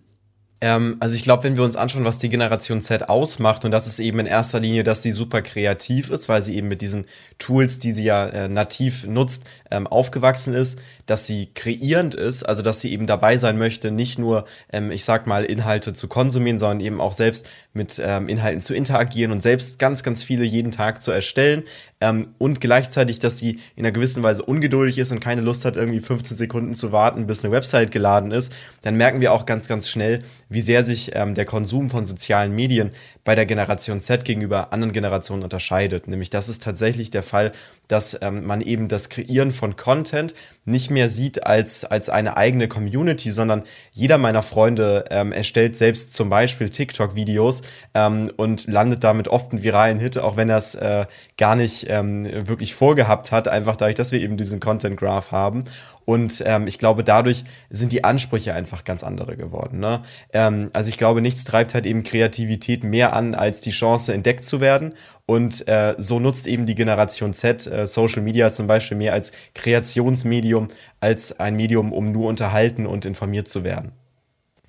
Ähm, also ich glaube, wenn wir uns anschauen, was die Generation Z ausmacht, und das ist eben in erster Linie, dass sie super kreativ ist, weil sie eben mit diesen Tools, die sie ja äh, nativ nutzt, ähm, aufgewachsen ist, dass sie kreierend ist, also dass sie eben dabei sein möchte, nicht nur, ähm, ich sag mal, Inhalte zu konsumieren, sondern eben auch selbst mit ähm, Inhalten zu interagieren und selbst ganz, ganz viele jeden Tag zu erstellen. Ähm, und gleichzeitig, dass sie in einer gewissen Weise ungeduldig ist und keine Lust hat, irgendwie 15 Sekunden zu warten, bis eine Website geladen ist, dann merken wir auch ganz, ganz schnell, wie sehr sich ähm, der Konsum von sozialen Medien bei der Generation Z gegenüber anderen Generationen unterscheidet. Nämlich das ist tatsächlich der Fall, dass ähm, man eben das Kreieren von Content nicht mehr sieht als, als eine eigene Community, sondern jeder meiner Freunde ähm, erstellt selbst zum Beispiel TikTok-Videos ähm, und landet damit oft einen viralen Hit, auch wenn er es äh, gar nicht ähm, wirklich vorgehabt hat, einfach dadurch, dass wir eben diesen Content Graph haben. Und ähm, ich glaube, dadurch sind die Ansprüche einfach ganz andere geworden. Ne? Ähm, also ich glaube, nichts treibt halt eben Kreativität mehr an, als die Chance entdeckt zu werden. Und äh, so nutzt eben die Generation Z äh, Social Media zum Beispiel mehr als Kreationsmedium, als ein Medium, um nur unterhalten und informiert zu werden.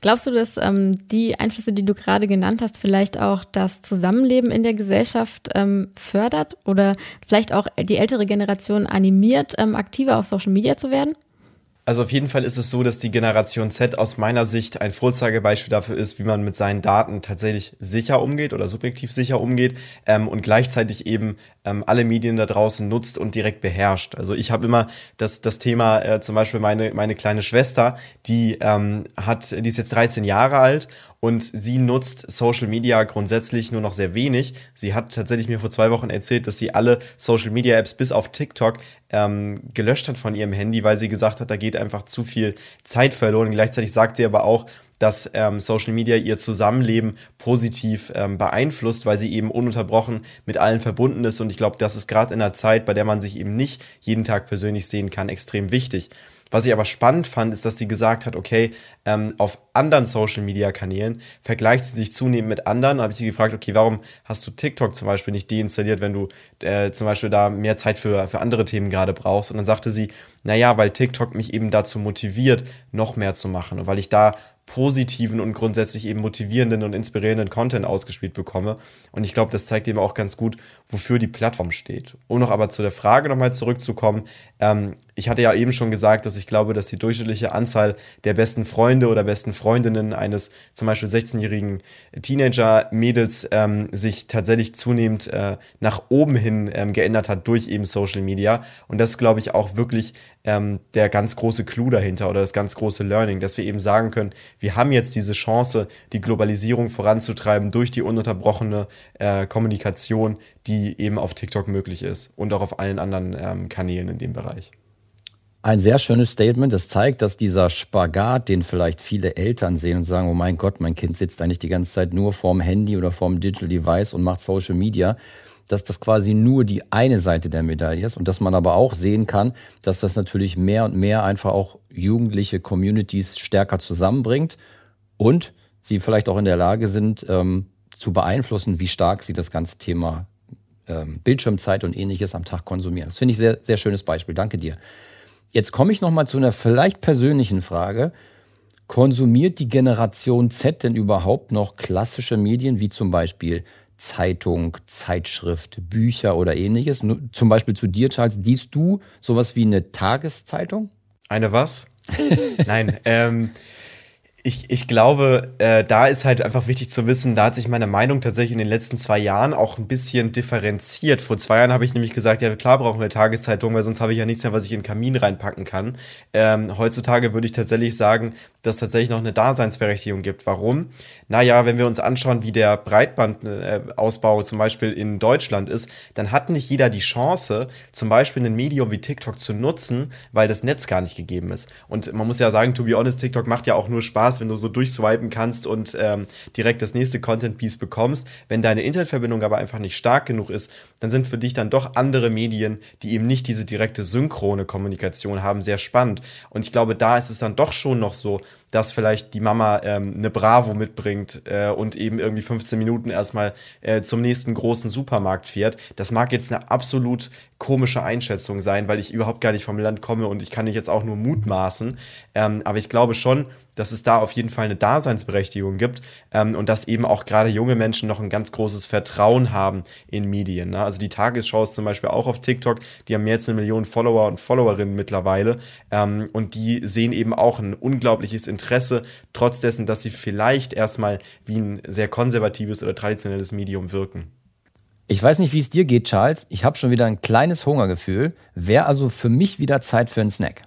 Glaubst du, dass ähm, die Einflüsse, die du gerade genannt hast, vielleicht auch das Zusammenleben in der Gesellschaft ähm, fördert oder vielleicht auch die ältere Generation animiert, ähm, aktiver auf Social Media zu werden? Also auf jeden Fall ist es so, dass die Generation Z aus meiner Sicht ein Vorzeigebeispiel dafür ist, wie man mit seinen Daten tatsächlich sicher umgeht oder subjektiv sicher umgeht ähm, und gleichzeitig eben ähm, alle Medien da draußen nutzt und direkt beherrscht. Also ich habe immer das, das Thema, äh, zum Beispiel meine, meine kleine Schwester, die ähm, hat, die ist jetzt 13 Jahre alt und sie nutzt Social Media grundsätzlich nur noch sehr wenig. Sie hat tatsächlich mir vor zwei Wochen erzählt, dass sie alle Social Media Apps bis auf TikTok ähm, gelöscht hat von ihrem Handy, weil sie gesagt hat, da geht einfach zu viel Zeit verloren. Gleichzeitig sagt sie aber auch, dass ähm, Social Media ihr Zusammenleben positiv ähm, beeinflusst, weil sie eben ununterbrochen mit allen verbunden ist. Und ich glaube, das ist gerade in einer Zeit, bei der man sich eben nicht jeden Tag persönlich sehen kann, extrem wichtig. Was ich aber spannend fand, ist, dass sie gesagt hat, okay, ähm, auf anderen Social-Media-Kanälen vergleicht sie sich zunehmend mit anderen. Da habe ich sie gefragt, okay, warum hast du TikTok zum Beispiel nicht deinstalliert, wenn du äh, zum Beispiel da mehr Zeit für, für andere Themen gerade brauchst? Und dann sagte sie, naja, weil TikTok mich eben dazu motiviert, noch mehr zu machen und weil ich da positiven und grundsätzlich eben motivierenden und inspirierenden Content ausgespielt bekomme. Und ich glaube, das zeigt eben auch ganz gut, wofür die Plattform steht. Um noch aber zu der Frage nochmal zurückzukommen, ähm, ich hatte ja eben schon gesagt, dass ich glaube, dass die durchschnittliche Anzahl der besten Freunde oder besten Freundinnen eines zum Beispiel 16-jährigen Teenager-Mädels ähm, sich tatsächlich zunehmend äh, nach oben hin ähm, geändert hat durch eben Social Media. Und das glaube ich, auch wirklich ähm, der ganz große Clou dahinter oder das ganz große Learning, dass wir eben sagen können, wir haben jetzt diese Chance, die Globalisierung voranzutreiben durch die ununterbrochene äh, Kommunikation, die eben auf TikTok möglich ist und auch auf allen anderen ähm, Kanälen in dem Bereich. Ein sehr schönes Statement. Das zeigt, dass dieser Spagat, den vielleicht viele Eltern sehen und sagen, oh mein Gott, mein Kind sitzt eigentlich die ganze Zeit nur vorm Handy oder vorm Digital Device und macht Social Media, dass das quasi nur die eine Seite der Medaille ist und dass man aber auch sehen kann, dass das natürlich mehr und mehr einfach auch jugendliche Communities stärker zusammenbringt und sie vielleicht auch in der Lage sind, ähm, zu beeinflussen, wie stark sie das ganze Thema ähm, Bildschirmzeit und ähnliches am Tag konsumieren. Das finde ich sehr, sehr schönes Beispiel. Danke dir. Jetzt komme ich nochmal zu einer vielleicht persönlichen Frage. Konsumiert die Generation Z denn überhaupt noch klassische Medien wie zum Beispiel Zeitung, Zeitschrift, Bücher oder ähnliches? Zum Beispiel zu dir, Charles, liest du sowas wie eine Tageszeitung? Eine was? [laughs] Nein, ähm, ich, ich glaube, äh, da ist halt einfach wichtig zu wissen, da hat sich meine Meinung tatsächlich in den letzten zwei Jahren auch ein bisschen differenziert. Vor zwei Jahren habe ich nämlich gesagt, ja klar brauchen wir Tageszeitungen, weil sonst habe ich ja nichts mehr, was ich in den Kamin reinpacken kann. Ähm, heutzutage würde ich tatsächlich sagen, dass es tatsächlich noch eine Daseinsberechtigung gibt. Warum? Naja, wenn wir uns anschauen, wie der Breitbandausbau zum Beispiel in Deutschland ist, dann hat nicht jeder die Chance, zum Beispiel ein Medium wie TikTok zu nutzen, weil das Netz gar nicht gegeben ist. Und man muss ja sagen, to be honest, TikTok macht ja auch nur Spaß, wenn du so durchswipen kannst und ähm, direkt das nächste Content-Piece bekommst. Wenn deine Internetverbindung aber einfach nicht stark genug ist, dann sind für dich dann doch andere Medien, die eben nicht diese direkte synchrone Kommunikation haben, sehr spannend. Und ich glaube, da ist es dann doch schon noch so, dass vielleicht die Mama ähm, eine Bravo mitbringt äh, und eben irgendwie 15 Minuten erstmal äh, zum nächsten großen Supermarkt fährt. Das mag jetzt eine absolut komische Einschätzung sein, weil ich überhaupt gar nicht vom Land komme und ich kann nicht jetzt auch nur mutmaßen. Ähm, aber ich glaube schon, dass es da auf jeden Fall eine Daseinsberechtigung gibt ähm, und dass eben auch gerade junge Menschen noch ein ganz großes Vertrauen haben in Medien. Ne? Also die Tagesschau ist zum Beispiel auch auf TikTok, die haben mehr als eine Million Follower und Followerinnen mittlerweile ähm, und die sehen eben auch ein unglaubliches Interesse, trotz dessen, dass sie vielleicht erstmal wie ein sehr konservatives oder traditionelles Medium wirken. Ich weiß nicht, wie es dir geht, Charles. Ich habe schon wieder ein kleines Hungergefühl. Wäre also für mich wieder Zeit für einen Snack.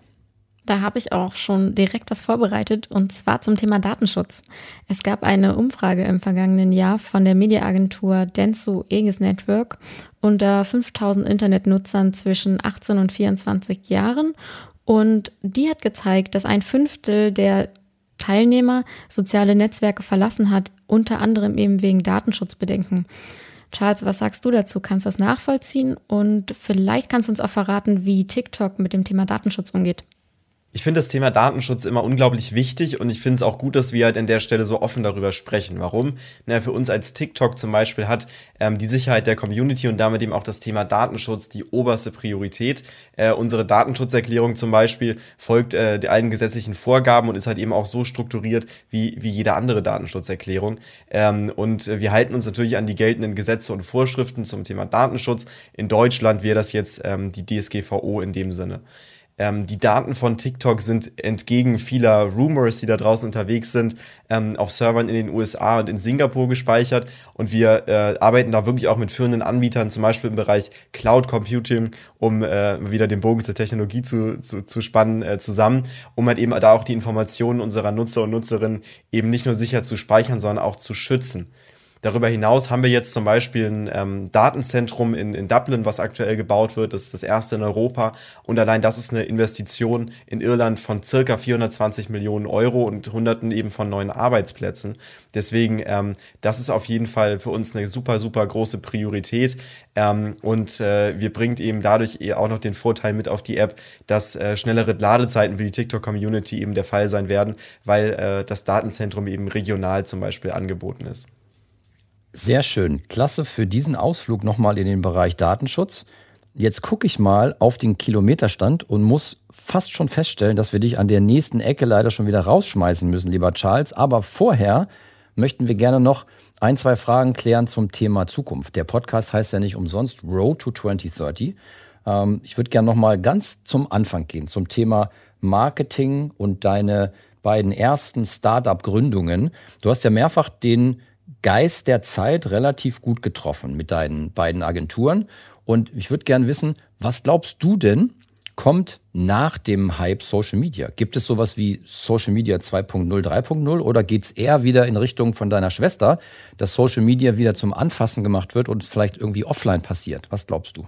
Da habe ich auch schon direkt was vorbereitet und zwar zum Thema Datenschutz. Es gab eine Umfrage im vergangenen Jahr von der Mediaagentur Denso Aegis Network unter 5000 Internetnutzern zwischen 18 und 24 Jahren und die hat gezeigt, dass ein Fünftel der Teilnehmer soziale Netzwerke verlassen hat, unter anderem eben wegen Datenschutzbedenken. Charles, was sagst du dazu? Kannst du das nachvollziehen? Und vielleicht kannst du uns auch verraten, wie TikTok mit dem Thema Datenschutz umgeht. Ich finde das Thema Datenschutz immer unglaublich wichtig und ich finde es auch gut, dass wir halt an der Stelle so offen darüber sprechen. Warum? Na, für uns als TikTok zum Beispiel hat ähm, die Sicherheit der Community und damit eben auch das Thema Datenschutz die oberste Priorität. Äh, unsere Datenschutzerklärung zum Beispiel folgt äh, allen gesetzlichen Vorgaben und ist halt eben auch so strukturiert wie, wie jede andere Datenschutzerklärung. Ähm, und wir halten uns natürlich an die geltenden Gesetze und Vorschriften zum Thema Datenschutz. In Deutschland wäre das jetzt ähm, die DSGVO in dem Sinne. Ähm, die Daten von TikTok sind entgegen vieler Rumors, die da draußen unterwegs sind, ähm, auf Servern in den USA und in Singapur gespeichert. Und wir äh, arbeiten da wirklich auch mit führenden Anbietern, zum Beispiel im Bereich Cloud Computing, um äh, wieder den Bogen zur Technologie zu, zu, zu spannen, äh, zusammen, um halt eben da auch die Informationen unserer Nutzer und Nutzerinnen eben nicht nur sicher zu speichern, sondern auch zu schützen. Darüber hinaus haben wir jetzt zum Beispiel ein ähm, Datenzentrum in, in Dublin, was aktuell gebaut wird. Das ist das erste in Europa. Und allein das ist eine Investition in Irland von circa 420 Millionen Euro und Hunderten eben von neuen Arbeitsplätzen. Deswegen, ähm, das ist auf jeden Fall für uns eine super, super große Priorität. Ähm, und äh, wir bringt eben dadurch auch noch den Vorteil mit auf die App, dass äh, schnellere Ladezeiten für die TikTok-Community eben der Fall sein werden, weil äh, das Datenzentrum eben regional zum Beispiel angeboten ist. Sehr schön. Klasse für diesen Ausflug nochmal in den Bereich Datenschutz. Jetzt gucke ich mal auf den Kilometerstand und muss fast schon feststellen, dass wir dich an der nächsten Ecke leider schon wieder rausschmeißen müssen, lieber Charles. Aber vorher möchten wir gerne noch ein, zwei Fragen klären zum Thema Zukunft. Der Podcast heißt ja nicht umsonst Road to 2030. Ähm, ich würde gerne noch mal ganz zum Anfang gehen, zum Thema Marketing und deine beiden ersten Startup-Gründungen. Du hast ja mehrfach den Geist der Zeit relativ gut getroffen mit deinen beiden Agenturen. Und ich würde gerne wissen, was glaubst du denn, kommt nach dem Hype Social Media? Gibt es sowas wie Social Media 2.0, 3.0 oder geht es eher wieder in Richtung von deiner Schwester, dass Social Media wieder zum Anfassen gemacht wird und vielleicht irgendwie offline passiert? Was glaubst du?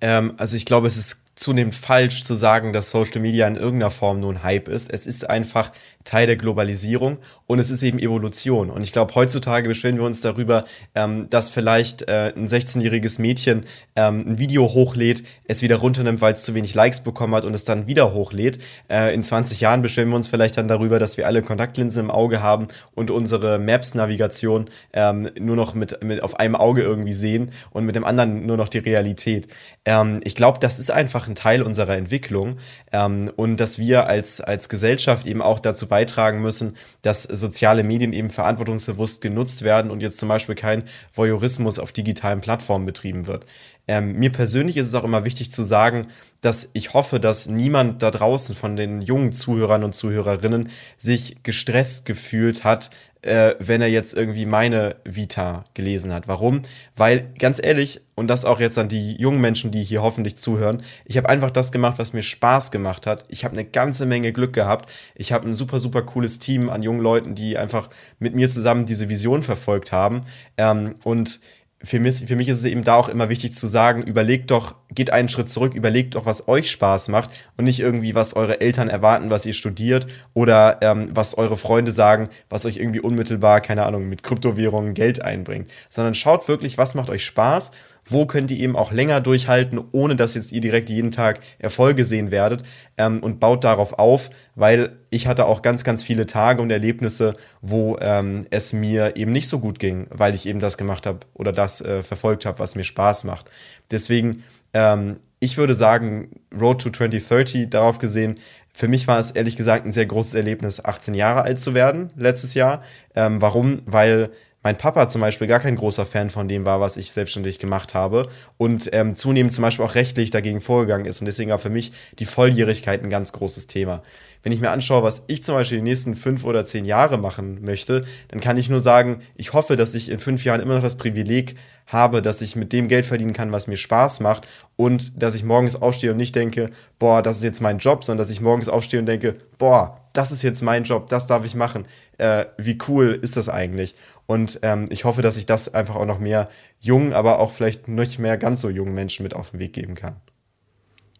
Ähm, also ich glaube, es ist zunehmend falsch zu sagen, dass Social Media in irgendeiner Form nur ein Hype ist. Es ist einfach Teil der Globalisierung und es ist eben Evolution. Und ich glaube, heutzutage beschweren wir uns darüber, ähm, dass vielleicht äh, ein 16-jähriges Mädchen ähm, ein Video hochlädt, es wieder runternimmt, weil es zu wenig Likes bekommen hat und es dann wieder hochlädt. Äh, in 20 Jahren beschweren wir uns vielleicht dann darüber, dass wir alle Kontaktlinsen im Auge haben und unsere Maps-Navigation ähm, nur noch mit, mit auf einem Auge irgendwie sehen und mit dem anderen nur noch die Realität. Ähm, ich glaube, das ist einfach ein Teil unserer Entwicklung ähm, und dass wir als, als Gesellschaft eben auch dazu beitragen müssen, dass soziale Medien eben verantwortungsbewusst genutzt werden und jetzt zum Beispiel kein Voyeurismus auf digitalen Plattformen betrieben wird. Ähm, mir persönlich ist es auch immer wichtig zu sagen, dass ich hoffe, dass niemand da draußen von den jungen Zuhörern und Zuhörerinnen sich gestresst gefühlt hat, äh, wenn er jetzt irgendwie meine Vita gelesen hat. Warum? Weil, ganz ehrlich, und das auch jetzt an die jungen Menschen, die hier hoffentlich zuhören, ich habe einfach das gemacht, was mir Spaß gemacht hat. Ich habe eine ganze Menge Glück gehabt. Ich habe ein super, super cooles Team an jungen Leuten, die einfach mit mir zusammen diese Vision verfolgt haben. Ähm, und für mich, für mich ist es eben da auch immer wichtig zu sagen, überlegt doch, geht einen Schritt zurück, überlegt doch, was euch Spaß macht und nicht irgendwie, was eure Eltern erwarten, was ihr studiert oder ähm, was eure Freunde sagen, was euch irgendwie unmittelbar, keine Ahnung, mit Kryptowährungen Geld einbringt, sondern schaut wirklich, was macht euch Spaß wo könnt ihr eben auch länger durchhalten, ohne dass jetzt ihr direkt jeden Tag Erfolge sehen werdet ähm, und baut darauf auf, weil ich hatte auch ganz, ganz viele Tage und Erlebnisse, wo ähm, es mir eben nicht so gut ging, weil ich eben das gemacht habe oder das äh, verfolgt habe, was mir Spaß macht. Deswegen, ähm, ich würde sagen, Road to 2030 darauf gesehen, für mich war es ehrlich gesagt ein sehr großes Erlebnis, 18 Jahre alt zu werden letztes Jahr. Ähm, warum? Weil mein Papa zum Beispiel gar kein großer Fan von dem war, was ich selbstständig gemacht habe und ähm, zunehmend zum Beispiel auch rechtlich dagegen vorgegangen ist. Und deswegen war für mich die Volljährigkeit ein ganz großes Thema. Wenn ich mir anschaue, was ich zum Beispiel die nächsten fünf oder zehn Jahre machen möchte, dann kann ich nur sagen, ich hoffe, dass ich in fünf Jahren immer noch das Privileg habe, dass ich mit dem Geld verdienen kann, was mir Spaß macht und dass ich morgens aufstehe und nicht denke, boah, das ist jetzt mein Job, sondern dass ich morgens aufstehe und denke, boah, das ist jetzt mein Job, das darf ich machen. Äh, wie cool ist das eigentlich? Und ähm, ich hoffe, dass ich das einfach auch noch mehr jungen, aber auch vielleicht nicht mehr ganz so jungen Menschen mit auf den Weg geben kann.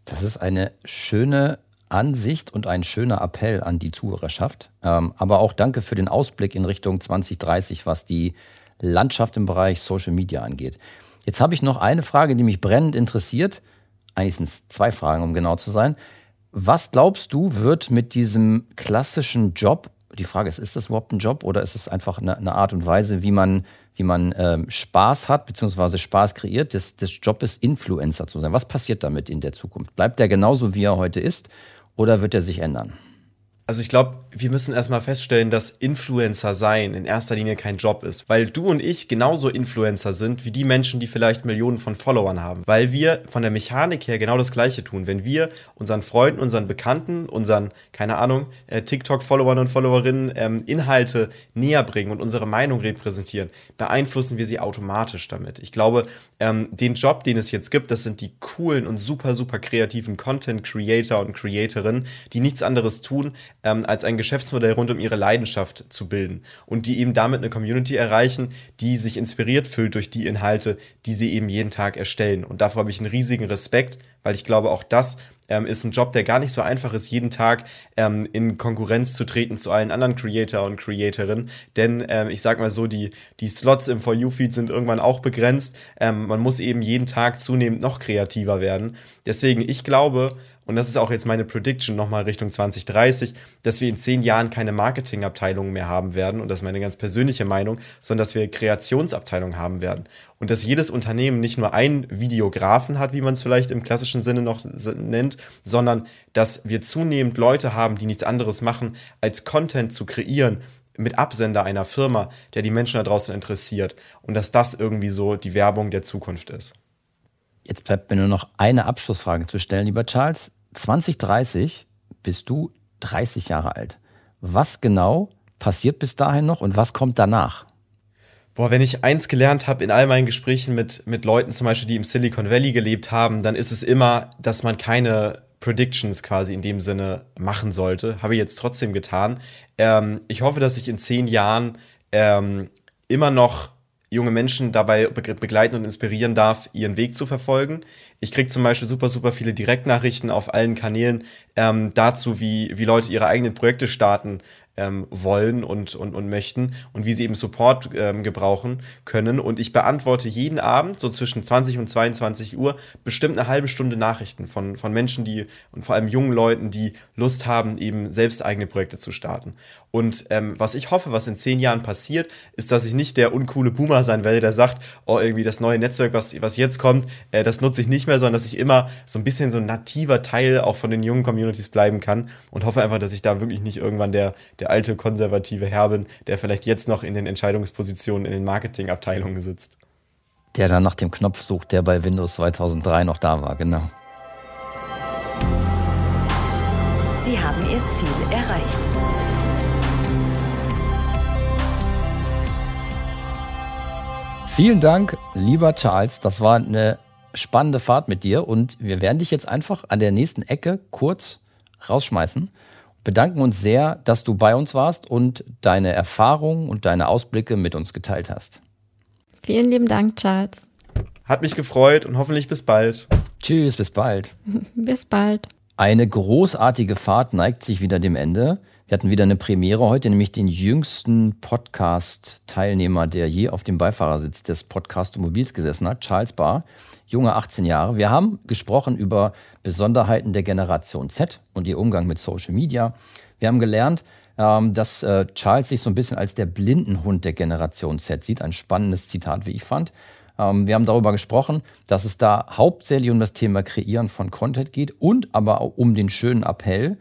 Das ist eine schöne Ansicht und ein schöner Appell an die Zuhörerschaft. Ähm, aber auch danke für den Ausblick in Richtung 2030, was die Landschaft im Bereich Social Media angeht. Jetzt habe ich noch eine Frage, die mich brennend interessiert. Eigentlich sind es zwei Fragen, um genau zu sein. Was glaubst du, wird mit diesem klassischen Job, die Frage ist, ist das überhaupt ein Job oder ist es einfach eine, eine Art und Weise, wie man, wie man ähm, Spaß hat, beziehungsweise Spaß kreiert, des, des Jobs Influencer zu sein? Was passiert damit in der Zukunft? Bleibt der genauso, wie er heute ist oder wird er sich ändern? Also ich glaube, wir müssen erstmal feststellen, dass Influencer sein in erster Linie kein Job ist, weil du und ich genauso Influencer sind wie die Menschen, die vielleicht Millionen von Followern haben, weil wir von der Mechanik her genau das gleiche tun. Wenn wir unseren Freunden, unseren Bekannten, unseren, keine Ahnung, äh, TikTok-Followern und Followerinnen ähm, Inhalte näher bringen und unsere Meinung repräsentieren, beeinflussen wir sie automatisch damit. Ich glaube, ähm, den Job, den es jetzt gibt, das sind die coolen und super, super kreativen Content-Creator und Creatorinnen, die nichts anderes tun, ähm, als ein Geschäftsmodell rund um ihre Leidenschaft zu bilden und die eben damit eine Community erreichen, die sich inspiriert fühlt durch die Inhalte, die sie eben jeden Tag erstellen. Und davor habe ich einen riesigen Respekt, weil ich glaube, auch das ähm, ist ein Job, der gar nicht so einfach ist, jeden Tag ähm, in Konkurrenz zu treten zu allen anderen Creator und Creatorinnen. Denn ähm, ich sag mal so, die, die Slots im For You-Feed sind irgendwann auch begrenzt. Ähm, man muss eben jeden Tag zunehmend noch kreativer werden. Deswegen, ich glaube, und das ist auch jetzt meine Prediction nochmal Richtung 2030, dass wir in zehn Jahren keine Marketingabteilungen mehr haben werden, und das ist meine ganz persönliche Meinung, sondern dass wir Kreationsabteilungen haben werden. Und dass jedes Unternehmen nicht nur einen Videografen hat, wie man es vielleicht im klassischen Sinne noch nennt, sondern dass wir zunehmend Leute haben, die nichts anderes machen, als Content zu kreieren, mit Absender einer Firma, der die Menschen da draußen interessiert. Und dass das irgendwie so die Werbung der Zukunft ist. Jetzt bleibt mir nur noch eine Abschlussfrage zu stellen, lieber Charles. 2030 bist du 30 Jahre alt. Was genau passiert bis dahin noch und was kommt danach? Boah, wenn ich eins gelernt habe in all meinen Gesprächen mit, mit Leuten zum Beispiel, die im Silicon Valley gelebt haben, dann ist es immer, dass man keine Predictions quasi in dem Sinne machen sollte. Habe ich jetzt trotzdem getan. Ähm, ich hoffe, dass ich in zehn Jahren ähm, immer noch junge Menschen dabei begleiten und inspirieren darf, ihren Weg zu verfolgen. Ich kriege zum Beispiel super, super viele Direktnachrichten auf allen Kanälen ähm, dazu, wie, wie Leute ihre eigenen Projekte starten ähm, wollen und, und, und möchten und wie sie eben Support ähm, gebrauchen können. Und ich beantworte jeden Abend, so zwischen 20 und 22 Uhr, bestimmt eine halbe Stunde Nachrichten von, von Menschen, die und vor allem jungen Leuten, die Lust haben, eben selbst eigene Projekte zu starten. Und ähm, was ich hoffe, was in zehn Jahren passiert, ist, dass ich nicht der uncoole Boomer sein werde, der sagt, oh, irgendwie das neue Netzwerk, was, was jetzt kommt, äh, das nutze ich nicht mehr, sondern dass ich immer so ein bisschen so ein nativer Teil auch von den jungen Communities bleiben kann und hoffe einfach, dass ich da wirklich nicht irgendwann der, der alte konservative Herr bin, der vielleicht jetzt noch in den Entscheidungspositionen in den Marketingabteilungen sitzt. Der dann nach dem Knopf sucht, der bei Windows 2003 noch da war, genau. Sie haben Ihr Ziel erreicht. Vielen Dank, lieber Charles. Das war eine spannende Fahrt mit dir und wir werden dich jetzt einfach an der nächsten Ecke kurz rausschmeißen. Bedanken uns sehr, dass du bei uns warst und deine Erfahrungen und deine Ausblicke mit uns geteilt hast. Vielen lieben Dank, Charles. Hat mich gefreut und hoffentlich bis bald. Tschüss, bis bald. [laughs] bis bald. Eine großartige Fahrt neigt sich wieder dem Ende. Wir hatten wieder eine Premiere heute, nämlich den jüngsten Podcast-Teilnehmer, der je auf dem Beifahrersitz des Podcast-Mobils gesessen hat, Charles Barr, junger 18 Jahre. Wir haben gesprochen über Besonderheiten der Generation Z und ihr Umgang mit Social Media. Wir haben gelernt, ähm, dass äh, Charles sich so ein bisschen als der Blindenhund der Generation Z sieht. Ein spannendes Zitat, wie ich fand. Ähm, wir haben darüber gesprochen, dass es da hauptsächlich um das Thema Kreieren von Content geht und aber auch um den schönen Appell,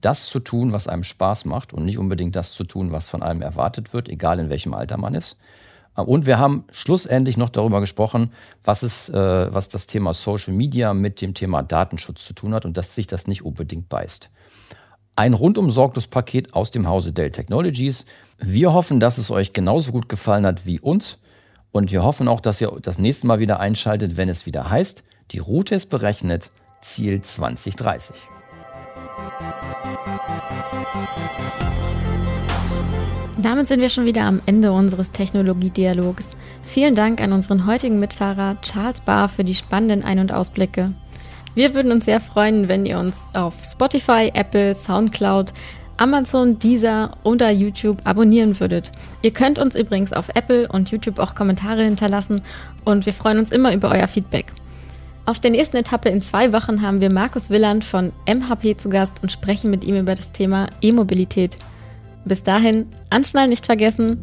das zu tun, was einem Spaß macht und nicht unbedingt das zu tun, was von einem erwartet wird, egal in welchem Alter man ist. Und wir haben schlussendlich noch darüber gesprochen, was, es, äh, was das Thema Social Media mit dem Thema Datenschutz zu tun hat und dass sich das nicht unbedingt beißt. Ein rundum sorglos Paket aus dem Hause Dell Technologies. Wir hoffen, dass es euch genauso gut gefallen hat wie uns. Und wir hoffen auch, dass ihr das nächste Mal wieder einschaltet, wenn es wieder heißt, die Route ist berechnet, Ziel 2030. Damit sind wir schon wieder am Ende unseres Technologiedialogs. Vielen Dank an unseren heutigen Mitfahrer Charles Barr für die spannenden Ein- und Ausblicke. Wir würden uns sehr freuen, wenn ihr uns auf Spotify, Apple, Soundcloud, Amazon, Deezer oder YouTube abonnieren würdet. Ihr könnt uns übrigens auf Apple und YouTube auch Kommentare hinterlassen und wir freuen uns immer über euer Feedback. Auf der nächsten Etappe in zwei Wochen haben wir Markus Willand von MHP zu Gast und sprechen mit ihm über das Thema E-Mobilität. Bis dahin, anschnallen nicht vergessen.